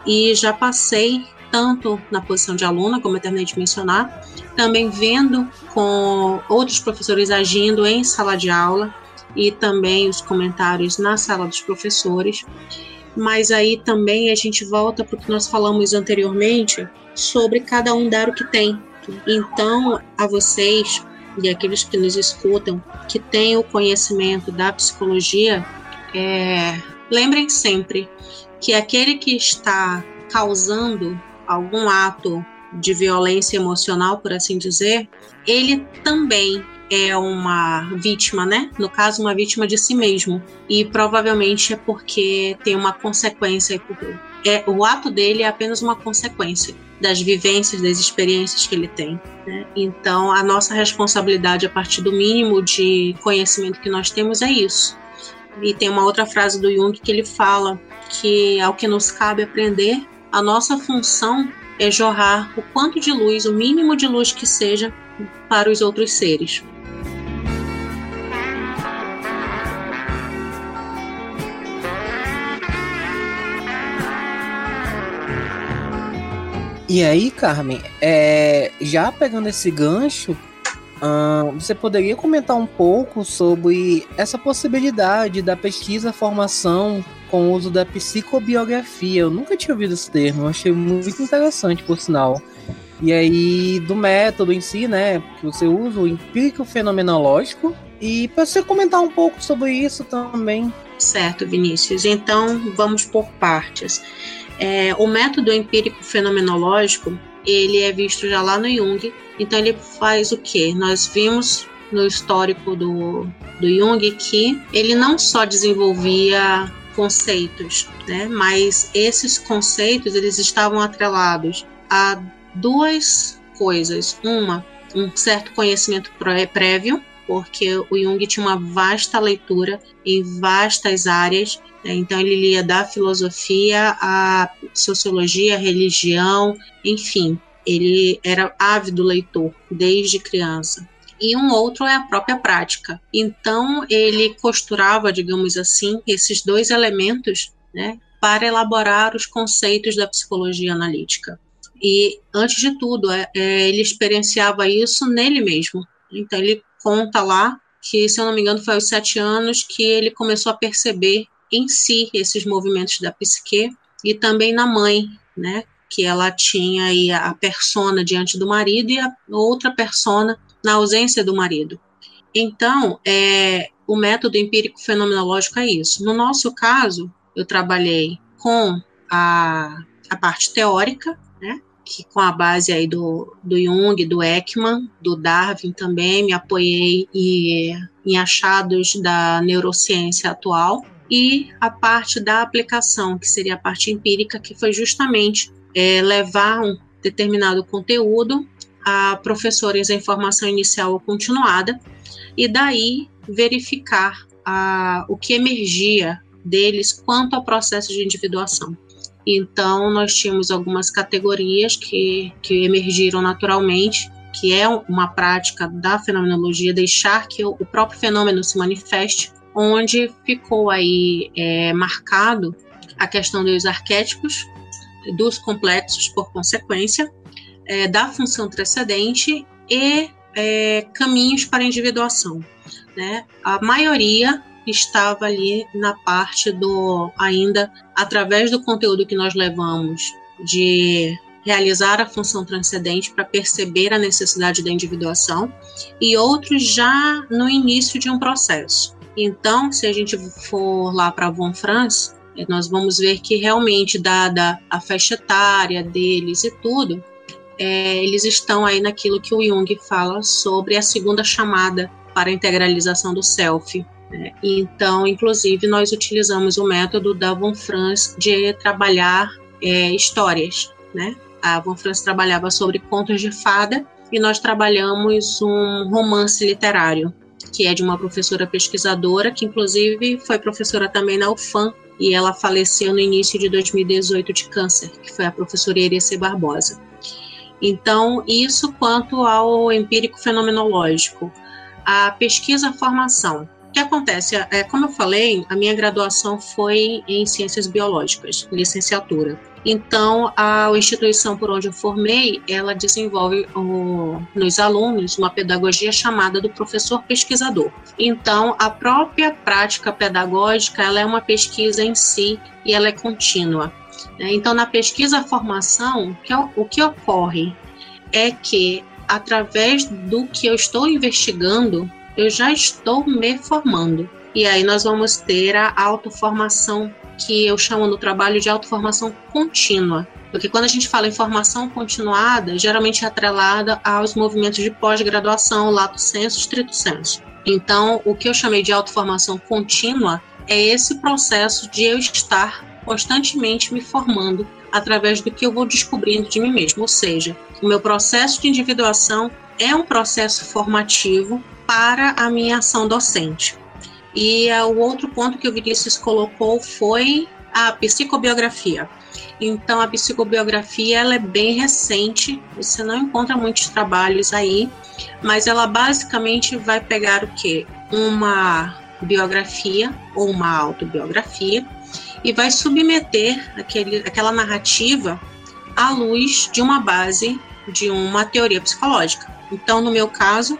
e já passei tanto na posição de aluna, como eu terminei de mencionar, também vendo com outros professores agindo em sala de aula e também os comentários na sala dos professores. Mas aí também a gente volta para o que nós falamos anteriormente sobre cada um dar o que tem. Então, a vocês e aqueles que nos escutam que têm o conhecimento da psicologia, é, lembrem sempre que aquele que está causando algum ato de violência emocional, por assim dizer, ele também é uma vítima, né? No caso, uma vítima de si mesmo. E provavelmente é porque tem uma consequência. É, o ato dele é apenas uma consequência das vivências, das experiências que ele tem. Né? Então, a nossa responsabilidade, a partir do mínimo de conhecimento que nós temos, é isso. E tem uma outra frase do Jung que ele fala que ao que nos cabe aprender a nossa função é jorrar o quanto de luz, o mínimo de luz que seja, para os outros seres. E aí, Carmen, é, já pegando esse gancho, você poderia comentar um pouco sobre essa possibilidade da pesquisa formação com o uso da psicobiografia? Eu nunca tinha ouvido esse termo, achei muito interessante, por sinal. E aí, do método em si, né, que você usa, o empírico fenomenológico, e para você comentar um pouco sobre isso também. Certo, Vinícius. Então, vamos por partes. É, o método empírico fenomenológico ele é visto já lá no Jung. Então ele faz o que? Nós vimos no histórico do, do Jung que ele não só desenvolvia conceitos, né, mas esses conceitos eles estavam atrelados a duas coisas. Uma, um certo conhecimento prévio, porque o Jung tinha uma vasta leitura em vastas áreas né? Então ele lia da filosofia à sociologia, à religião, enfim, ele era ávido leitor desde criança. E um outro é a própria prática. Então ele costurava, digamos assim, esses dois elementos, né, para elaborar os conceitos da psicologia analítica. E antes de tudo, é, é, ele experienciava isso nele mesmo. Então ele conta lá que, se eu não me engano, foi aos sete anos que ele começou a perceber em si esses movimentos da psique e também na mãe, né? Que ela tinha aí a persona diante do marido e a outra persona na ausência do marido. Então, é, o método empírico fenomenológico é isso. No nosso caso, eu trabalhei com a, a parte teórica? Que com a base aí do, do Jung, do Ekman, do Darwin também, me apoiei e, em achados da neurociência atual e a parte da aplicação, que seria a parte empírica, que foi justamente é, levar um determinado conteúdo a professores em formação inicial ou continuada, e daí verificar a, o que emergia deles quanto ao processo de individuação. Então, nós tínhamos algumas categorias que, que emergiram naturalmente, que é uma prática da fenomenologia, deixar que o próprio fenômeno se manifeste, onde ficou aí é, marcado a questão dos arquétipos, dos complexos por consequência, é, da função precedente e é, caminhos para a individuação. Né? A maioria estava ali na parte do ainda através do conteúdo que nós levamos de realizar a função transcendente para perceber a necessidade da individuação e outros já no início de um processo. Então, se a gente for lá para Von Franz, nós vamos ver que realmente, dada a faixa etária deles e tudo, é, eles estão aí naquilo que o Jung fala sobre a segunda chamada para a integralização do self. Então, inclusive, nós utilizamos o método da Von Franz de trabalhar é, histórias. Né? A Von Franz trabalhava sobre contos de fada e nós trabalhamos um romance literário, que é de uma professora pesquisadora, que inclusive foi professora também na UFAM, e ela faleceu no início de 2018 de câncer, que foi a professora Irecê Barbosa. Então, isso quanto ao empírico fenomenológico. A pesquisa-formação. O que acontece? É, como eu falei, a minha graduação foi em ciências biológicas, licenciatura. Então, a instituição por onde eu formei, ela desenvolve o, nos alunos uma pedagogia chamada do professor pesquisador. Então, a própria prática pedagógica, ela é uma pesquisa em si e ela é contínua. Né? Então, na pesquisa-formação, o que ocorre é que, através do que eu estou investigando, eu já estou me formando. E aí nós vamos ter a autoformação, que eu chamo no trabalho de autoformação contínua. Porque quando a gente fala em formação continuada, geralmente é atrelada aos movimentos de pós-graduação, lato senso, estrito senso. Então, o que eu chamei de autoformação contínua é esse processo de eu estar constantemente me formando através do que eu vou descobrindo de mim mesmo. Ou seja, o meu processo de individuação é um processo formativo para a minha ação docente. E uh, o outro ponto que o Vinícius colocou foi a psicobiografia. Então, a psicobiografia ela é bem recente, você não encontra muitos trabalhos aí, mas ela basicamente vai pegar o que? Uma biografia ou uma autobiografia e vai submeter aquele, aquela narrativa à luz de uma base de uma teoria psicológica. Então, no meu caso,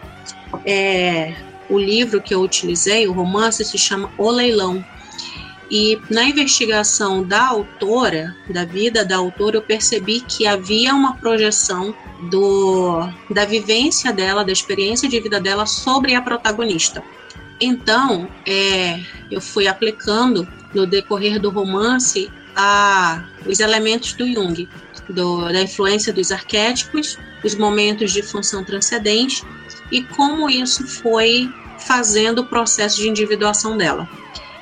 é, o livro que eu utilizei, o romance, se chama O Leilão. E na investigação da autora, da vida da autora, eu percebi que havia uma projeção do, da vivência dela, da experiência de vida dela sobre a protagonista. Então, é, eu fui aplicando no decorrer do romance a, os elementos do Jung, do, da influência dos arquétipos, os momentos de função transcendente e como isso foi fazendo o processo de individuação dela.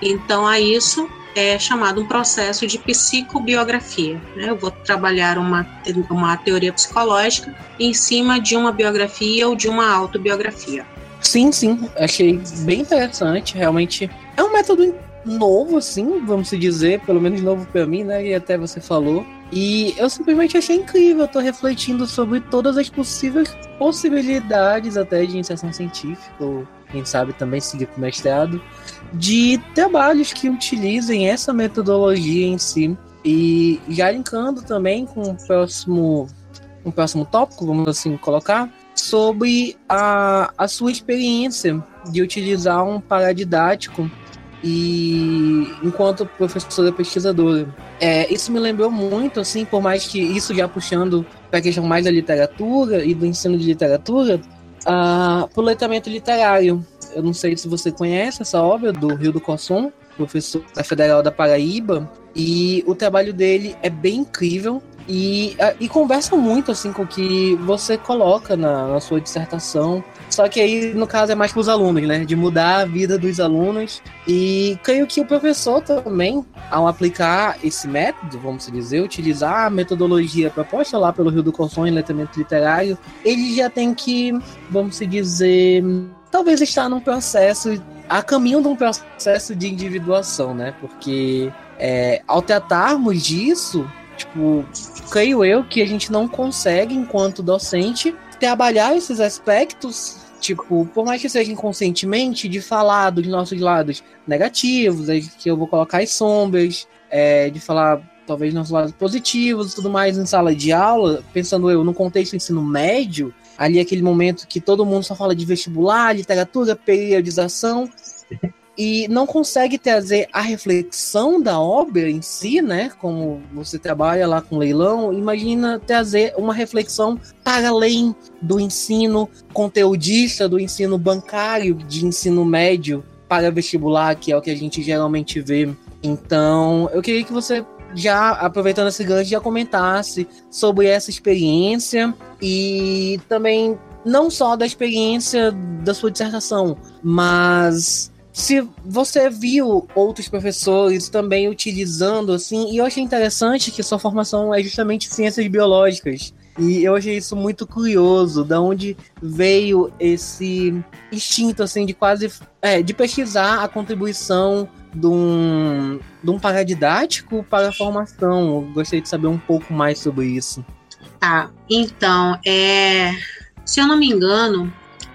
Então, a isso é chamado um processo de psicobiografia. Né? Eu vou trabalhar uma, uma teoria psicológica em cima de uma biografia ou de uma autobiografia. Sim, sim, achei bem interessante. Realmente é um método novo, assim, vamos dizer, pelo menos novo para mim, né? E até você falou. E eu simplesmente achei incrível. Eu tô refletindo sobre todas as possíveis possibilidades até de iniciação científica, ou quem sabe também seguir com mestrado, de trabalhos que utilizem essa metodologia em si. E já linkando também com o próximo, um próximo tópico, vamos assim colocar, sobre a, a sua experiência de utilizar um paradidático e enquanto professora pesquisadora. É, isso me lembrou muito, assim, por mais que isso já puxando para a questão mais da literatura e do ensino de literatura, uh, para o letramento literário. Eu não sei se você conhece essa obra do Rio do Cossum, professor da Federal da Paraíba, e o trabalho dele é bem incrível. E, e conversa muito assim com o que você coloca na, na sua dissertação. Só que aí, no caso, é mais para os alunos, né? De mudar a vida dos alunos. E creio que o professor também, ao aplicar esse método, vamos dizer, utilizar a metodologia proposta lá pelo Rio do Consom em letramento literário, ele já tem que, vamos dizer, talvez estar num processo, a caminho de um processo de individuação, né? Porque é, ao tratarmos disso, Tipo, creio eu que a gente não consegue, enquanto docente, trabalhar esses aspectos, tipo, por mais que seja inconscientemente, de falar dos nossos lados negativos, que eu vou colocar as sombras, é, de falar talvez nossos lados positivos e tudo mais em sala de aula, pensando eu no contexto do ensino médio, ali aquele momento que todo mundo só fala de vestibular, literatura, periodização, e não consegue trazer a reflexão da obra em si, né? Como você trabalha lá com leilão, imagina trazer uma reflexão para além do ensino conteudista, do ensino bancário, de ensino médio para vestibular, que é o que a gente geralmente vê Então, eu queria que você já aproveitando esse gancho, já comentasse sobre essa experiência e também não só da experiência da sua dissertação, mas se você viu outros professores também utilizando assim, e eu achei interessante que sua formação é justamente ciências biológicas. E eu achei isso muito curioso, da onde veio esse instinto assim de quase é, de pesquisar a contribuição de um, de um paradidático para a formação. Eu gostaria de saber um pouco mais sobre isso. Tá, então, é, se eu não me engano,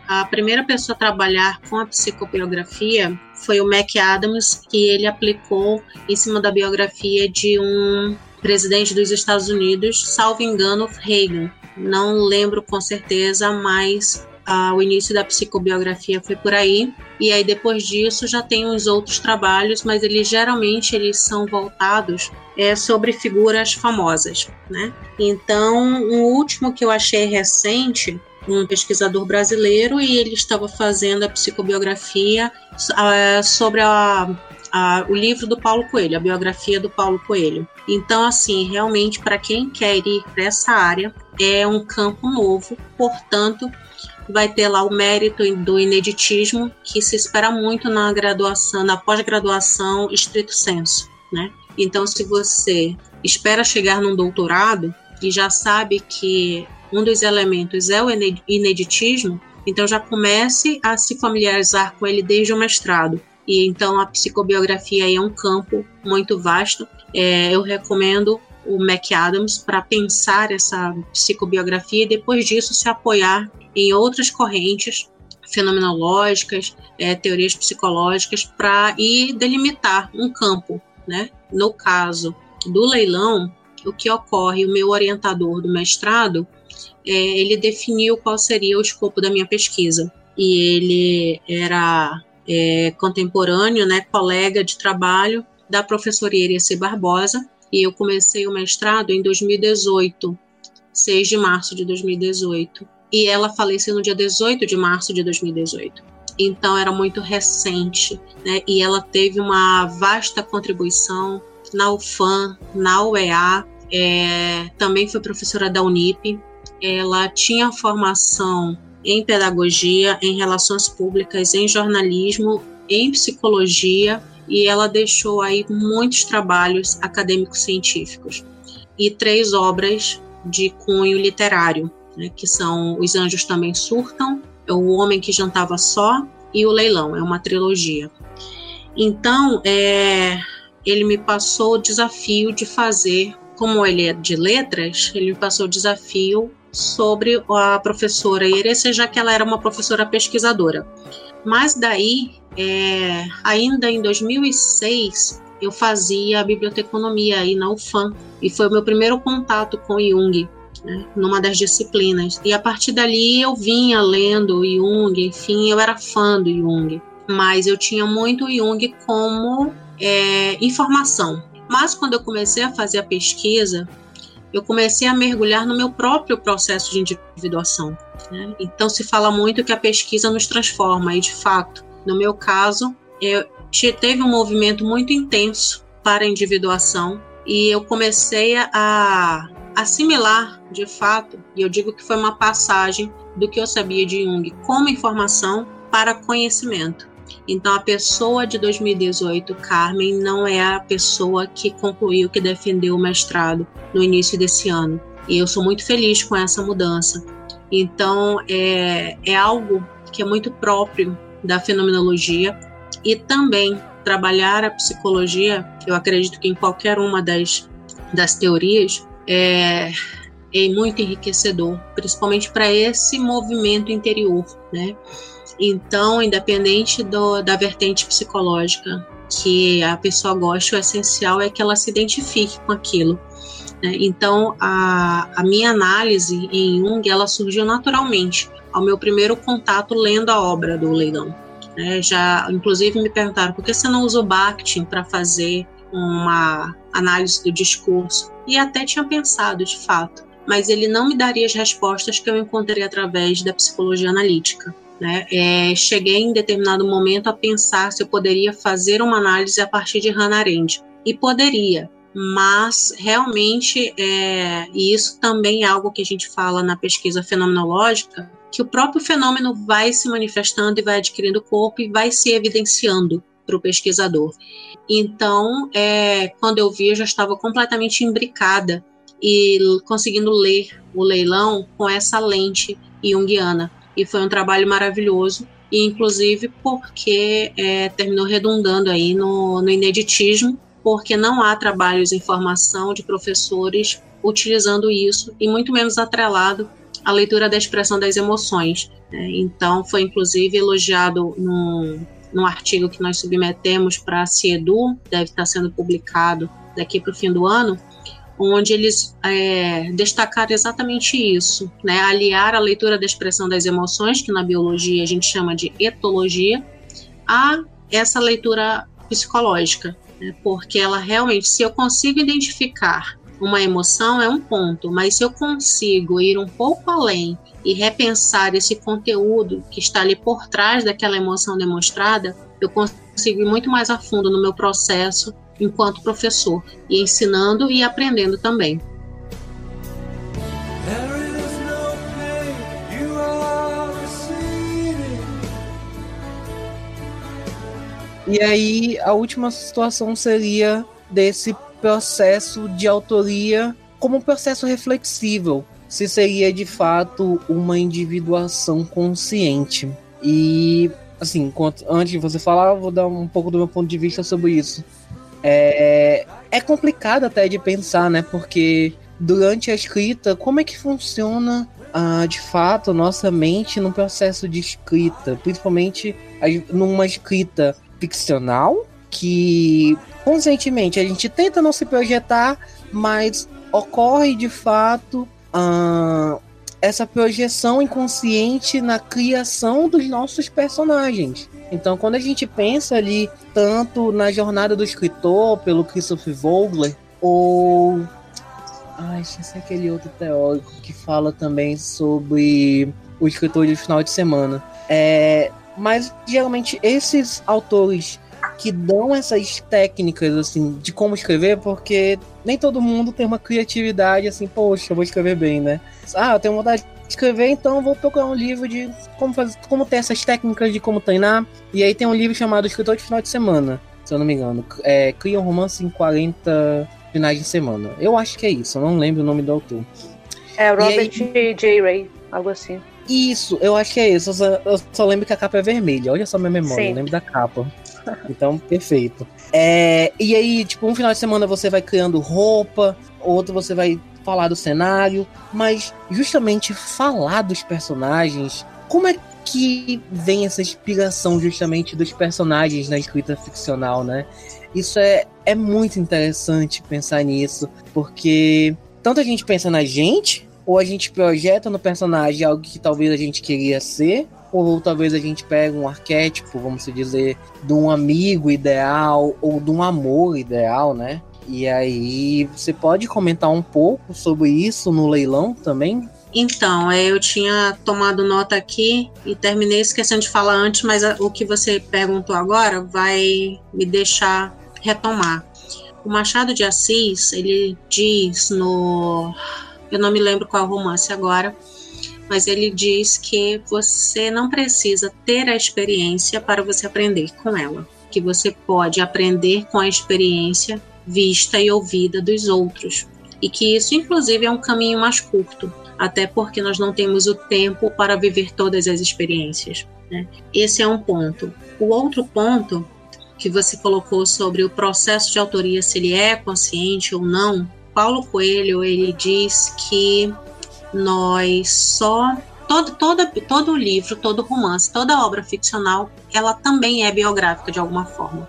a primeira pessoa a trabalhar com a psicobiografia foi o Mac Adams, que ele aplicou em cima da biografia de um presidente dos Estados Unidos, salvo engano, Reagan. Não lembro com certeza, mas ah, o início da psicobiografia foi por aí. E aí depois disso já tem uns outros trabalhos, mas eles geralmente eles são voltados é, sobre figuras famosas, né? Então, o último que eu achei recente um pesquisador brasileiro e ele estava fazendo a psicobiografia uh, sobre a, a, o livro do Paulo Coelho, a biografia do Paulo Coelho. Então, assim, realmente, para quem quer ir para essa área, é um campo novo, portanto, vai ter lá o mérito do ineditismo, que se espera muito na graduação, na pós-graduação estrito senso, né? Então, se você espera chegar num doutorado e já sabe que um dos elementos é o ineditismo, então já comece a se familiarizar com ele desde o mestrado. E então a psicobiografia é um campo muito vasto. É, eu recomendo o McAdams para pensar essa psicobiografia e depois disso se apoiar em outras correntes fenomenológicas, é, teorias psicológicas para ir delimitar um campo, né? No caso do leilão, o que ocorre, o meu orientador do mestrado, ele definiu qual seria o escopo da minha pesquisa. E ele era é, contemporâneo, né, colega de trabalho da professora Irecê Barbosa, e eu comecei o mestrado em 2018, 6 de março de 2018. E ela faleceu no dia 18 de março de 2018. Então era muito recente, né? E ela teve uma vasta contribuição na UFAM, na UEA, é, também foi professora da Unip, ela tinha formação em pedagogia, em relações públicas, em jornalismo, em psicologia e ela deixou aí muitos trabalhos acadêmicos científicos e três obras de cunho literário, né, que são Os Anjos Também Surtam, O Homem que Jantava Só e O Leilão, é uma trilogia. Então, é, ele me passou o desafio de fazer, como ele é de letras, ele me passou o desafio sobre a professora Irecê, já que ela era uma professora pesquisadora. Mas daí, é, ainda em 2006, eu fazia biblioteconomia aí na UFAM, e foi o meu primeiro contato com Jung, né, numa das disciplinas. E a partir dali eu vinha lendo Jung, enfim, eu era fã do Jung, mas eu tinha muito Jung como é, informação. Mas quando eu comecei a fazer a pesquisa, eu comecei a mergulhar no meu próprio processo de individuação. Né? Então, se fala muito que a pesquisa nos transforma, e de fato, no meu caso, eu teve um movimento muito intenso para a individuação e eu comecei a assimilar, de fato, e eu digo que foi uma passagem do que eu sabia de Jung como informação para conhecimento. Então, a pessoa de 2018, Carmen, não é a pessoa que concluiu, que defendeu o mestrado no início desse ano. E eu sou muito feliz com essa mudança. Então, é, é algo que é muito próprio da fenomenologia e também trabalhar a psicologia, eu acredito que em qualquer uma das, das teorias, é, é muito enriquecedor, principalmente para esse movimento interior, né? Então, independente do, da vertente psicológica que a pessoa goste, o essencial é que ela se identifique com aquilo. Né? Então, a, a minha análise em Jung, ela surgiu naturalmente ao meu primeiro contato lendo a obra do Leilão. Né? Já, inclusive, me perguntaram por que você não usa o Bakhtin para fazer uma análise do discurso? E até tinha pensado, de fato, mas ele não me daria as respostas que eu encontrei através da psicologia analítica. Né? É, cheguei em determinado momento a pensar se eu poderia fazer uma análise a partir de Hannah Arendt. E poderia, mas realmente, é, e isso também é algo que a gente fala na pesquisa fenomenológica, que o próprio fenômeno vai se manifestando e vai adquirindo corpo e vai se evidenciando para o pesquisador. Então, é, quando eu vi, eu já estava completamente imbricada e conseguindo ler o leilão com essa lente junguiana. E foi um trabalho maravilhoso, e inclusive porque é, terminou redundando aí no, no ineditismo, porque não há trabalhos em formação de professores utilizando isso, e muito menos atrelado à leitura da expressão das emoções. Né? Então, foi inclusive elogiado no, num artigo que nós submetemos para a CIEDU, deve estar sendo publicado daqui para o fim do ano, onde eles é, destacaram exatamente isso, né? aliar a leitura da expressão das emoções, que na biologia a gente chama de etologia, a essa leitura psicológica, né? porque ela realmente, se eu consigo identificar uma emoção, é um ponto, mas se eu consigo ir um pouco além e repensar esse conteúdo que está ali por trás daquela emoção demonstrada, eu consigo ir muito mais a fundo no meu processo enquanto professor, e ensinando e aprendendo também. E aí, a última situação seria desse processo de autoria como um processo reflexível, se seria de fato uma individuação consciente. E, assim, antes de você falar, vou dar um pouco do meu ponto de vista sobre isso. É, é complicado até de pensar, né? Porque durante a escrita, como é que funciona ah, de fato nossa mente no processo de escrita, principalmente numa escrita ficcional, que conscientemente a gente tenta não se projetar, mas ocorre de fato uh, essa projeção inconsciente na criação dos nossos personagens. Então, quando a gente pensa ali tanto na jornada do escritor pelo Christopher Vogler, ou. Ai, esqueci aquele outro teórico que fala também sobre o escritor de final de semana. É, mas geralmente esses autores que dão essas técnicas assim de como escrever, porque nem todo mundo tem uma criatividade assim, poxa, eu vou escrever bem, né? Ah, eu tenho vontade de escrever, então vou procurar um livro de como fazer, como ter essas técnicas de como treinar. E aí tem um livro chamado Escritor de Final de Semana, se eu não me engano. É, Cria um romance em 40 finais de semana. Eu acho que é isso, eu não lembro o nome do autor. É Robert aí... J. Ray, algo assim. Isso, eu acho que é isso. Eu só, eu só, lembro que a capa é vermelha. Olha só minha memória, Sim. eu lembro da capa. Então, perfeito. É, e aí, tipo, um final de semana você vai criando roupa, outro você vai falar do cenário, mas justamente falar dos personagens, como é que vem essa inspiração justamente dos personagens na escrita ficcional, né? Isso é, é muito interessante pensar nisso, porque tanto a gente pensa na gente, ou a gente projeta no personagem algo que talvez a gente queria ser, ou talvez a gente pegue um arquétipo, vamos dizer, de um amigo ideal ou de um amor ideal, né? E aí, você pode comentar um pouco sobre isso no leilão também? Então, é, eu tinha tomado nota aqui e terminei esquecendo de falar antes, mas o que você perguntou agora vai me deixar retomar. O Machado de Assis, ele diz no. Eu não me lembro qual romance agora, mas ele diz que você não precisa ter a experiência para você aprender com ela, que você pode aprender com a experiência vista e ouvida dos outros, e que isso, inclusive, é um caminho mais curto, até porque nós não temos o tempo para viver todas as experiências. Né? Esse é um ponto. O outro ponto que você colocou sobre o processo de autoria, se ele é consciente ou não, Paulo Coelho ele diz que nós só todo, todo, todo livro, todo romance, toda obra ficcional, ela também é biográfica de alguma forma.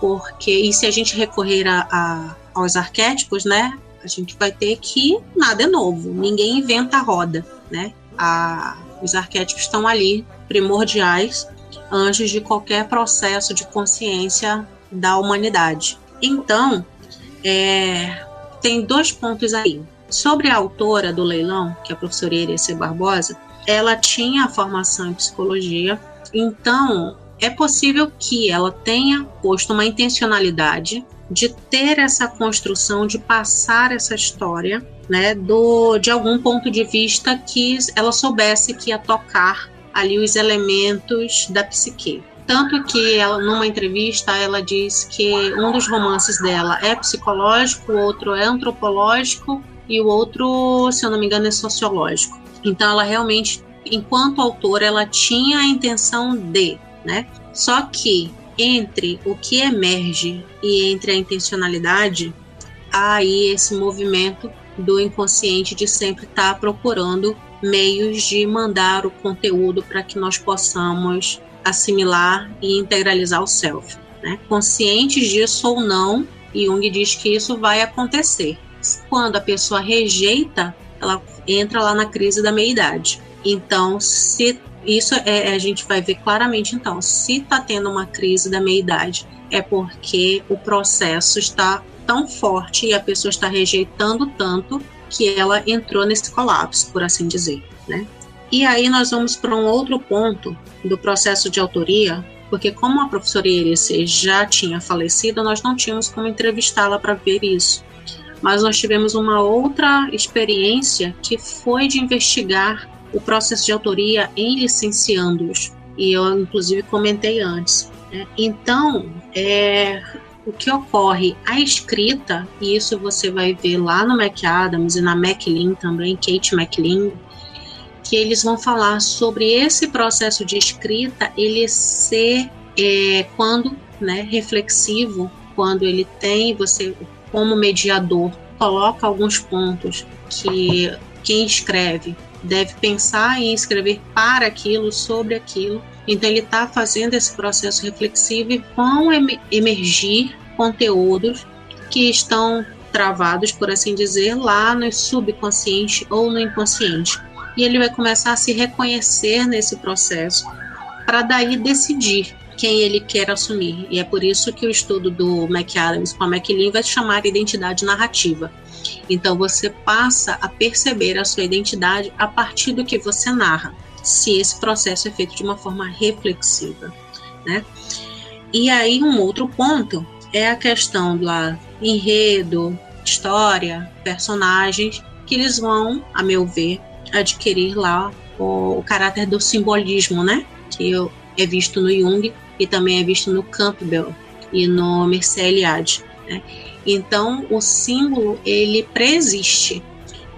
Porque, e se a gente recorrer a, a, aos arquétipos, né, a gente vai ter que nada é novo, ninguém inventa a roda, né? A, os arquétipos estão ali, primordiais, antes de qualquer processo de consciência da humanidade. Então, é, tem dois pontos aí. Sobre a autora do leilão, que é a professora C. Barbosa, ela tinha a formação em psicologia, então é possível que ela tenha posto uma intencionalidade de ter essa construção, de passar essa história, né, do, de algum ponto de vista que ela soubesse que ia tocar ali os elementos da psique. Tanto que ela, numa entrevista, ela diz que um dos romances dela é psicológico, o outro é antropológico e o outro, se eu não me engano, é sociológico. Então ela realmente, enquanto autora, ela tinha a intenção de, né? Só que entre o que emerge e entre a intencionalidade, há aí esse movimento do inconsciente de sempre estar tá procurando meios de mandar o conteúdo para que nós possamos assimilar e integralizar o self. Né? Conscientes disso ou não, Jung diz que isso vai acontecer. Quando a pessoa rejeita, ela entra lá na crise da meia-idade. Então, se isso é, a gente vai ver claramente então, se está tendo uma crise da meia-idade, é porque o processo está tão forte e a pessoa está rejeitando tanto que ela entrou nesse colapso, por assim dizer, né? E aí nós vamos para um outro ponto do processo de autoria, porque como a professora Iris já tinha falecido, nós não tínhamos como entrevistá-la para ver isso. Mas nós tivemos uma outra experiência que foi de investigar o processo de autoria em licenciandos, e eu inclusive comentei antes. Né? Então, é, o que ocorre? A escrita, e isso você vai ver lá no McAdams e na MacLean também, Kate MacLean, que eles vão falar sobre esse processo de escrita, ele ser é, quando né, reflexivo, quando ele tem, você como mediador, coloca alguns pontos que quem escreve deve pensar em escrever para aquilo, sobre aquilo. Então ele está fazendo esse processo reflexivo e vão emergir conteúdos que estão travados, por assim dizer, lá no subconsciente ou no inconsciente. E ele vai começar a se reconhecer nesse processo para daí decidir quem ele quer assumir. E é por isso que o estudo do McAdams com a McLean vai chamar identidade narrativa. Então você passa a perceber a sua identidade a partir do que você narra, se esse processo é feito de uma forma reflexiva, né? E aí um outro ponto é a questão do enredo, história, personagens que eles vão, a meu ver, adquirir lá o, o caráter do simbolismo, né? Que é visto no Jung e também é visto no Campbell e no Mircea Eliade, né? Então, o símbolo ele preexiste.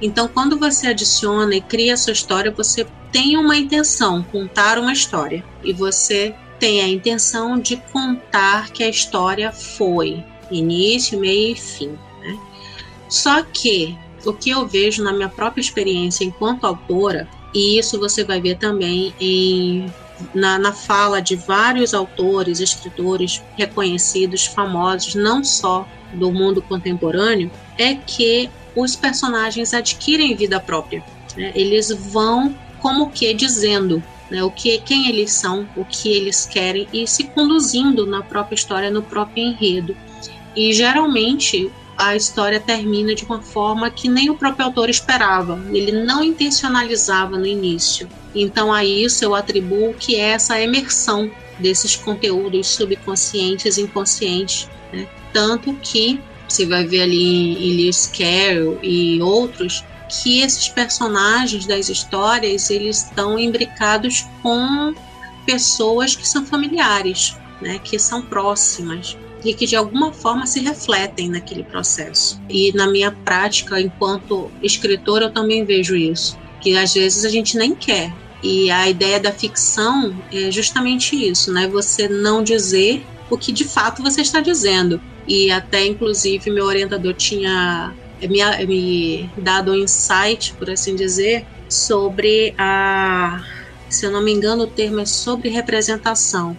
Então, quando você adiciona e cria a sua história, você tem uma intenção, contar uma história. E você tem a intenção de contar que a história foi início, meio e fim. Né? Só que o que eu vejo na minha própria experiência enquanto autora, e isso você vai ver também em na, na fala de vários autores, escritores reconhecidos, famosos, não só do mundo contemporâneo, é que os personagens adquirem vida própria. Né? Eles vão como que dizendo né, o que, quem eles são, o que eles querem e se conduzindo na própria história, no próprio enredo. E geralmente a história termina de uma forma que nem o próprio autor esperava. Ele não intencionalizava no início. Então a isso eu atribuo que é essa emersão desses conteúdos subconscientes e inconscientes. Né? Tanto que você vai ver ali em Lewis Carroll e outros que esses personagens das histórias eles estão imbricados com pessoas que são familiares, né, que são próximas e que de alguma forma se refletem naquele processo. E na minha prática enquanto escritora eu também vejo isso, que às vezes a gente nem quer. E a ideia da ficção é justamente isso, né? Você não dizer o que de fato você está dizendo. E até inclusive meu orientador tinha me, me dado um insight, por assim dizer, sobre a se eu não me engano, o termo é sobre representação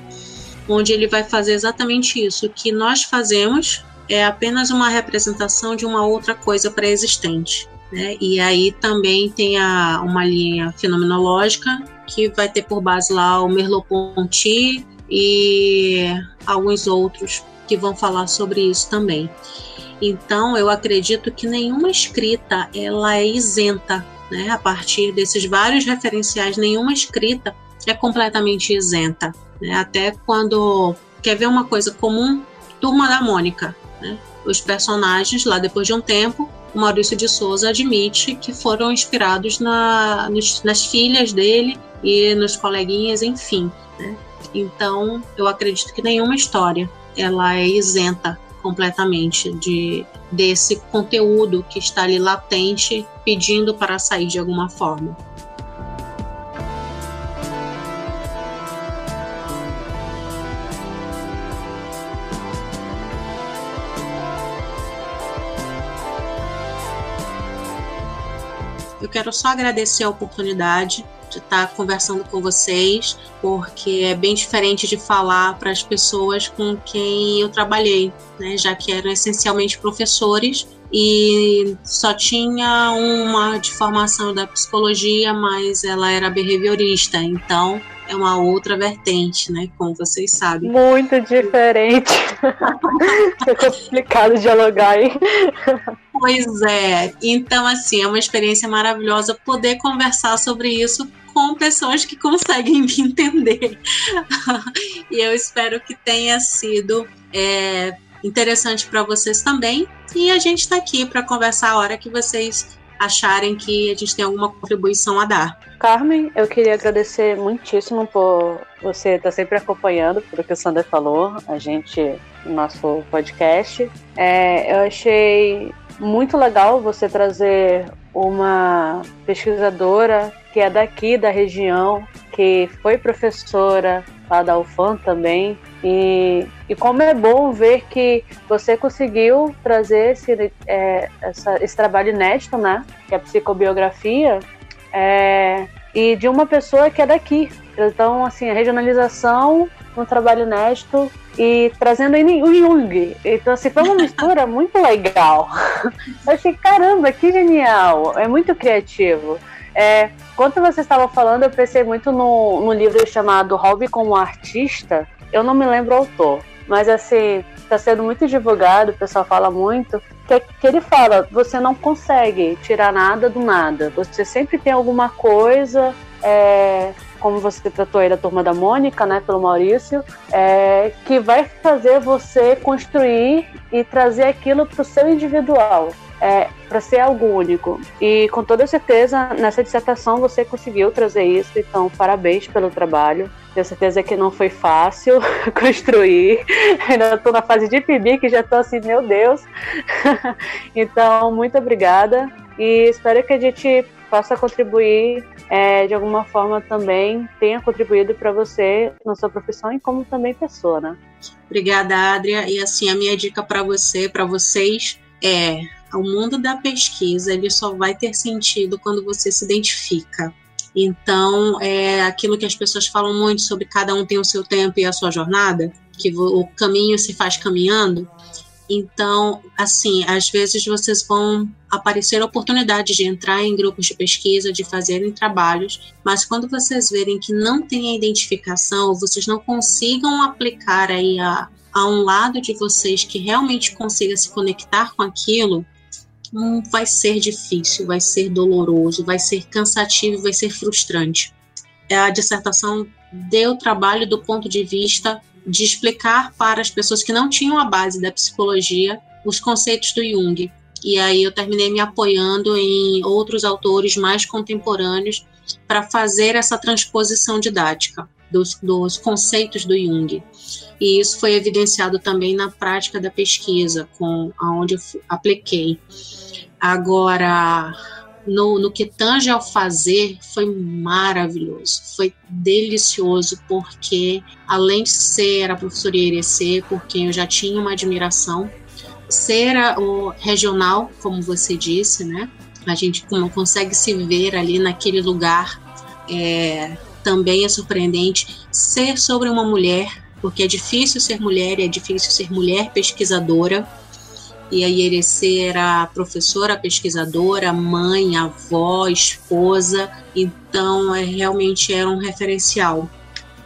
onde ele vai fazer exatamente isso. O que nós fazemos é apenas uma representação de uma outra coisa pré-existente. Né? E aí também tem a, uma linha fenomenológica que vai ter por base lá o Merleau-Ponty e alguns outros que vão falar sobre isso também. Então eu acredito que nenhuma escrita ela é isenta né, a partir desses vários referenciais, nenhuma escrita é completamente isenta. Né? Até quando quer ver uma coisa comum, Turma da Mônica. Né? Os personagens, lá depois de um tempo, o Maurício de Souza admite que foram inspirados na, nos, nas filhas dele e nos coleguinhas, enfim. Né? Então, eu acredito que nenhuma história ela é isenta completamente de desse conteúdo que está ali latente, pedindo para sair de alguma forma. Quero só agradecer a oportunidade de estar conversando com vocês, porque é bem diferente de falar para as pessoas com quem eu trabalhei, né, já que eram essencialmente professores e só tinha uma de formação da psicologia, mas ela era behaviorista, então é uma outra vertente, né? Como vocês sabem. Muito diferente. é complicado dialogar, hein? Pois é. Então, assim, é uma experiência maravilhosa poder conversar sobre isso com pessoas que conseguem me entender. e eu espero que tenha sido é, interessante para vocês também. E a gente está aqui para conversar a hora que vocês acharem que a gente tem alguma contribuição a dar. Carmen, eu queria agradecer muitíssimo por você estar sempre acompanhando tudo que o Sander falou, a gente, no nosso podcast. É, eu achei muito legal você trazer uma pesquisadora que é daqui da região, que foi professora lá da UFAM também. E, e como é bom ver que você conseguiu trazer esse, é, essa, esse trabalho inédito, né? Que é a psicobiografia, é, e de uma pessoa que é daqui. Então, assim, a regionalização um trabalho inédito e trazendo o Jung. Então, assim, foi uma mistura muito legal. Eu achei, caramba, que genial! É muito criativo. É, quando você estava falando, eu pensei muito no, no livro chamado Hobby como Artista. Eu não me lembro o autor, mas assim, está sendo muito divulgado, o pessoal fala muito, que, que ele fala, você não consegue tirar nada do nada. Você sempre tem alguma coisa, é, como você tratou aí da turma da Mônica, né, pelo Maurício, é, que vai fazer você construir e trazer aquilo para o seu individual é, para ser algo único. E com toda certeza, nessa dissertação você conseguiu trazer isso, então parabéns pelo trabalho. Tenho certeza que não foi fácil construir. Ainda estou na fase de PIB, que já estou assim, meu Deus. então, muito obrigada e espero que a gente possa contribuir é, de alguma forma também, tenha contribuído para você na sua profissão e como também pessoa, né? Obrigada, Adria. E assim, a minha dica para você, para vocês, é o mundo da pesquisa ele só vai ter sentido quando você se identifica. Então, é aquilo que as pessoas falam muito sobre cada um tem o seu tempo e a sua jornada, que o caminho se faz caminhando. Então, assim, às vezes vocês vão aparecer oportunidades de entrar em grupos de pesquisa, de fazerem trabalhos, mas quando vocês verem que não tem a identificação, vocês não consigam aplicar aí a, a um lado de vocês que realmente consiga se conectar com aquilo, hum, vai ser difícil, vai ser doloroso, vai ser cansativo, vai ser frustrante. A dissertação deu trabalho do ponto de vista de explicar para as pessoas que não tinham a base da psicologia os conceitos do Jung. E aí eu terminei me apoiando em outros autores mais contemporâneos para fazer essa transposição didática dos, dos conceitos do Jung. E isso foi evidenciado também na prática da pesquisa, com aonde eu apliquei. Agora, no, no que tange ao fazer, foi maravilhoso, foi delicioso, porque além de ser a professora Irecê, por quem eu já tinha uma admiração, ser a, o regional, como você disse, né? A gente consegue se ver ali naquele lugar, é, também é surpreendente. Ser sobre uma mulher, porque é difícil ser mulher e é difícil ser mulher pesquisadora e a Ierecê era professora, pesquisadora, mãe, avó, esposa, então é, realmente era um referencial.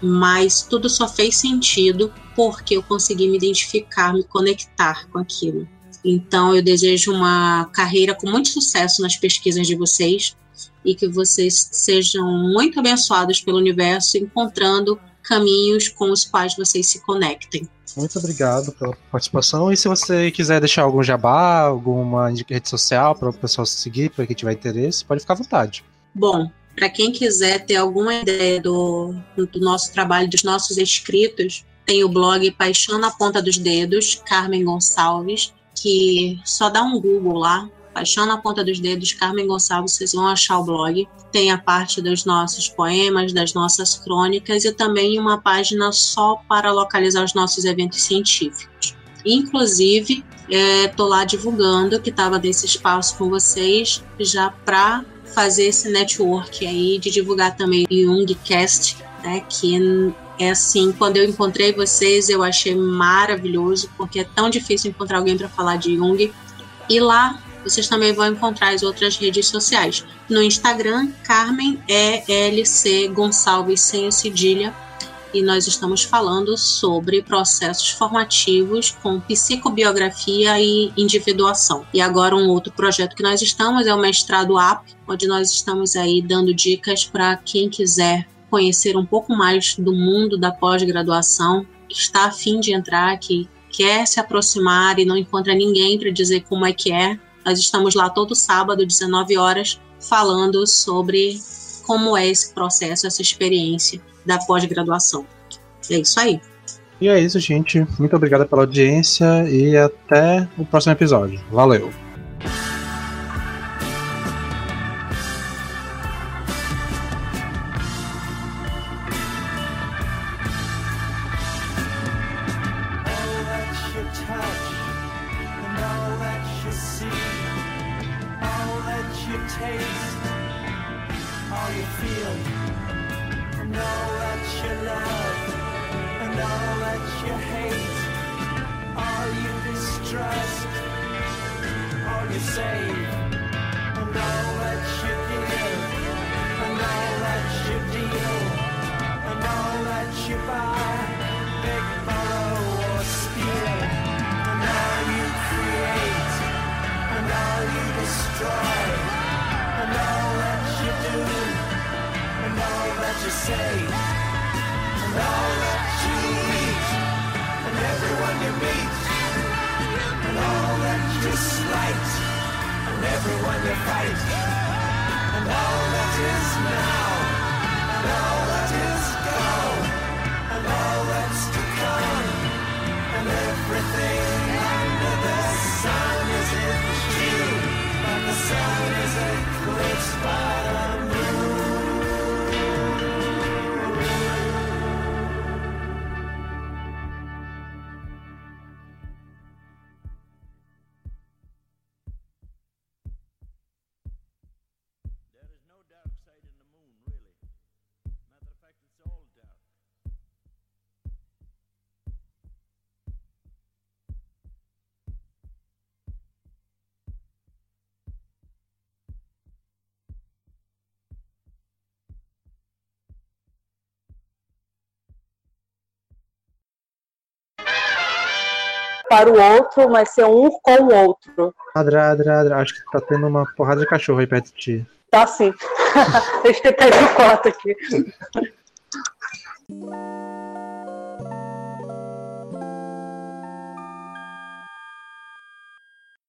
Mas tudo só fez sentido porque eu consegui me identificar, me conectar com aquilo. Então eu desejo uma carreira com muito sucesso nas pesquisas de vocês e que vocês sejam muito abençoados pelo universo, encontrando caminhos com os quais vocês se conectem. Muito obrigado pela participação. E se você quiser deixar algum jabá, alguma rede social para o pessoal seguir, para quem tiver interesse, pode ficar à vontade. Bom, para quem quiser ter alguma ideia do, do nosso trabalho, dos nossos escritos, tem o blog Paixão na Ponta dos Dedos, Carmen Gonçalves, que só dá um Google lá, Paixão na Ponta dos Dedos, Carmen Gonçalves, vocês vão achar o blog. Tem a parte dos nossos poemas, das nossas crônicas e também uma página só para localizar os nossos eventos científicos. Inclusive, estou é, lá divulgando que estava nesse espaço com vocês já para fazer esse network aí de divulgar também o Jungcast, né, que é assim, quando eu encontrei vocês, eu achei maravilhoso, porque é tão difícil encontrar alguém para falar de Jung. E lá vocês também vão encontrar as outras redes sociais. No Instagram, Carmen ELC Gonçalves sem cedilha. E nós estamos falando sobre processos formativos com psicobiografia e individuação. E agora um outro projeto que nós estamos é o mestrado AP, onde nós estamos aí dando dicas para quem quiser conhecer um pouco mais do mundo da pós-graduação, que está a fim de entrar, que quer se aproximar e não encontra ninguém para dizer como é que é, nós estamos lá todo sábado, 19 horas, falando sobre como é esse processo, essa experiência da pós-graduação. É isso aí. E é isso, gente. Muito obrigada pela audiência e até o próximo episódio. Valeu! para o outro, mas ser um com o outro. Adra, adra, adra. Acho que tá tendo uma porrada de cachorro aí perto de ti. Tá sim. Deixa eu até de cota aqui.